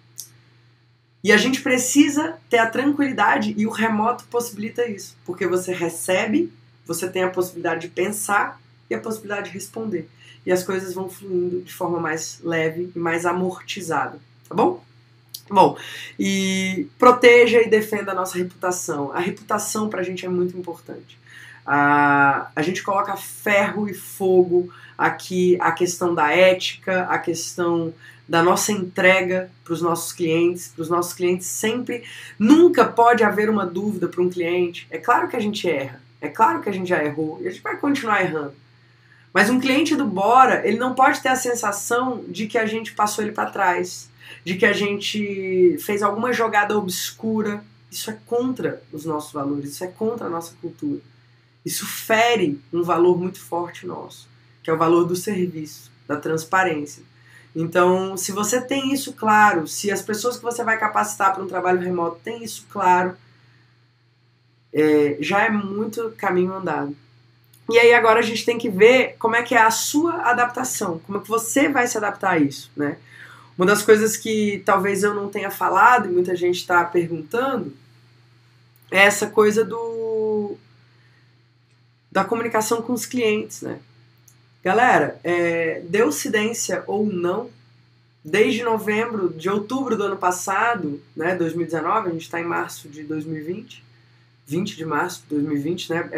E a gente precisa ter a tranquilidade e o remoto possibilita isso, porque você recebe, você tem a possibilidade de pensar e a possibilidade de responder. E as coisas vão fluindo de forma mais leve e mais amortizada, tá bom? Bom, e proteja e defenda a nossa reputação. A reputação pra gente é muito importante. A, a gente coloca ferro e fogo aqui a questão da ética, a questão da nossa entrega para os nossos clientes, para os nossos clientes sempre, nunca pode haver uma dúvida para um cliente. É claro que a gente erra, é claro que a gente já errou e a gente vai continuar errando. Mas um cliente do Bora, ele não pode ter a sensação de que a gente passou ele para trás, de que a gente fez alguma jogada obscura. Isso é contra os nossos valores, isso é contra a nossa cultura. Isso fere um valor muito forte nosso, que é o valor do serviço, da transparência. Então, se você tem isso claro, se as pessoas que você vai capacitar para um trabalho remoto têm isso claro, é, já é muito caminho andado. E aí agora a gente tem que ver como é que é a sua adaptação, como é que você vai se adaptar a isso, né? Uma das coisas que talvez eu não tenha falado e muita gente está perguntando é essa coisa do da comunicação com os clientes, né? Galera, é, deu cidência ou não, desde novembro, de outubro do ano passado, né, 2019, a gente está em março de 2020, 20 de março de 2020, né? É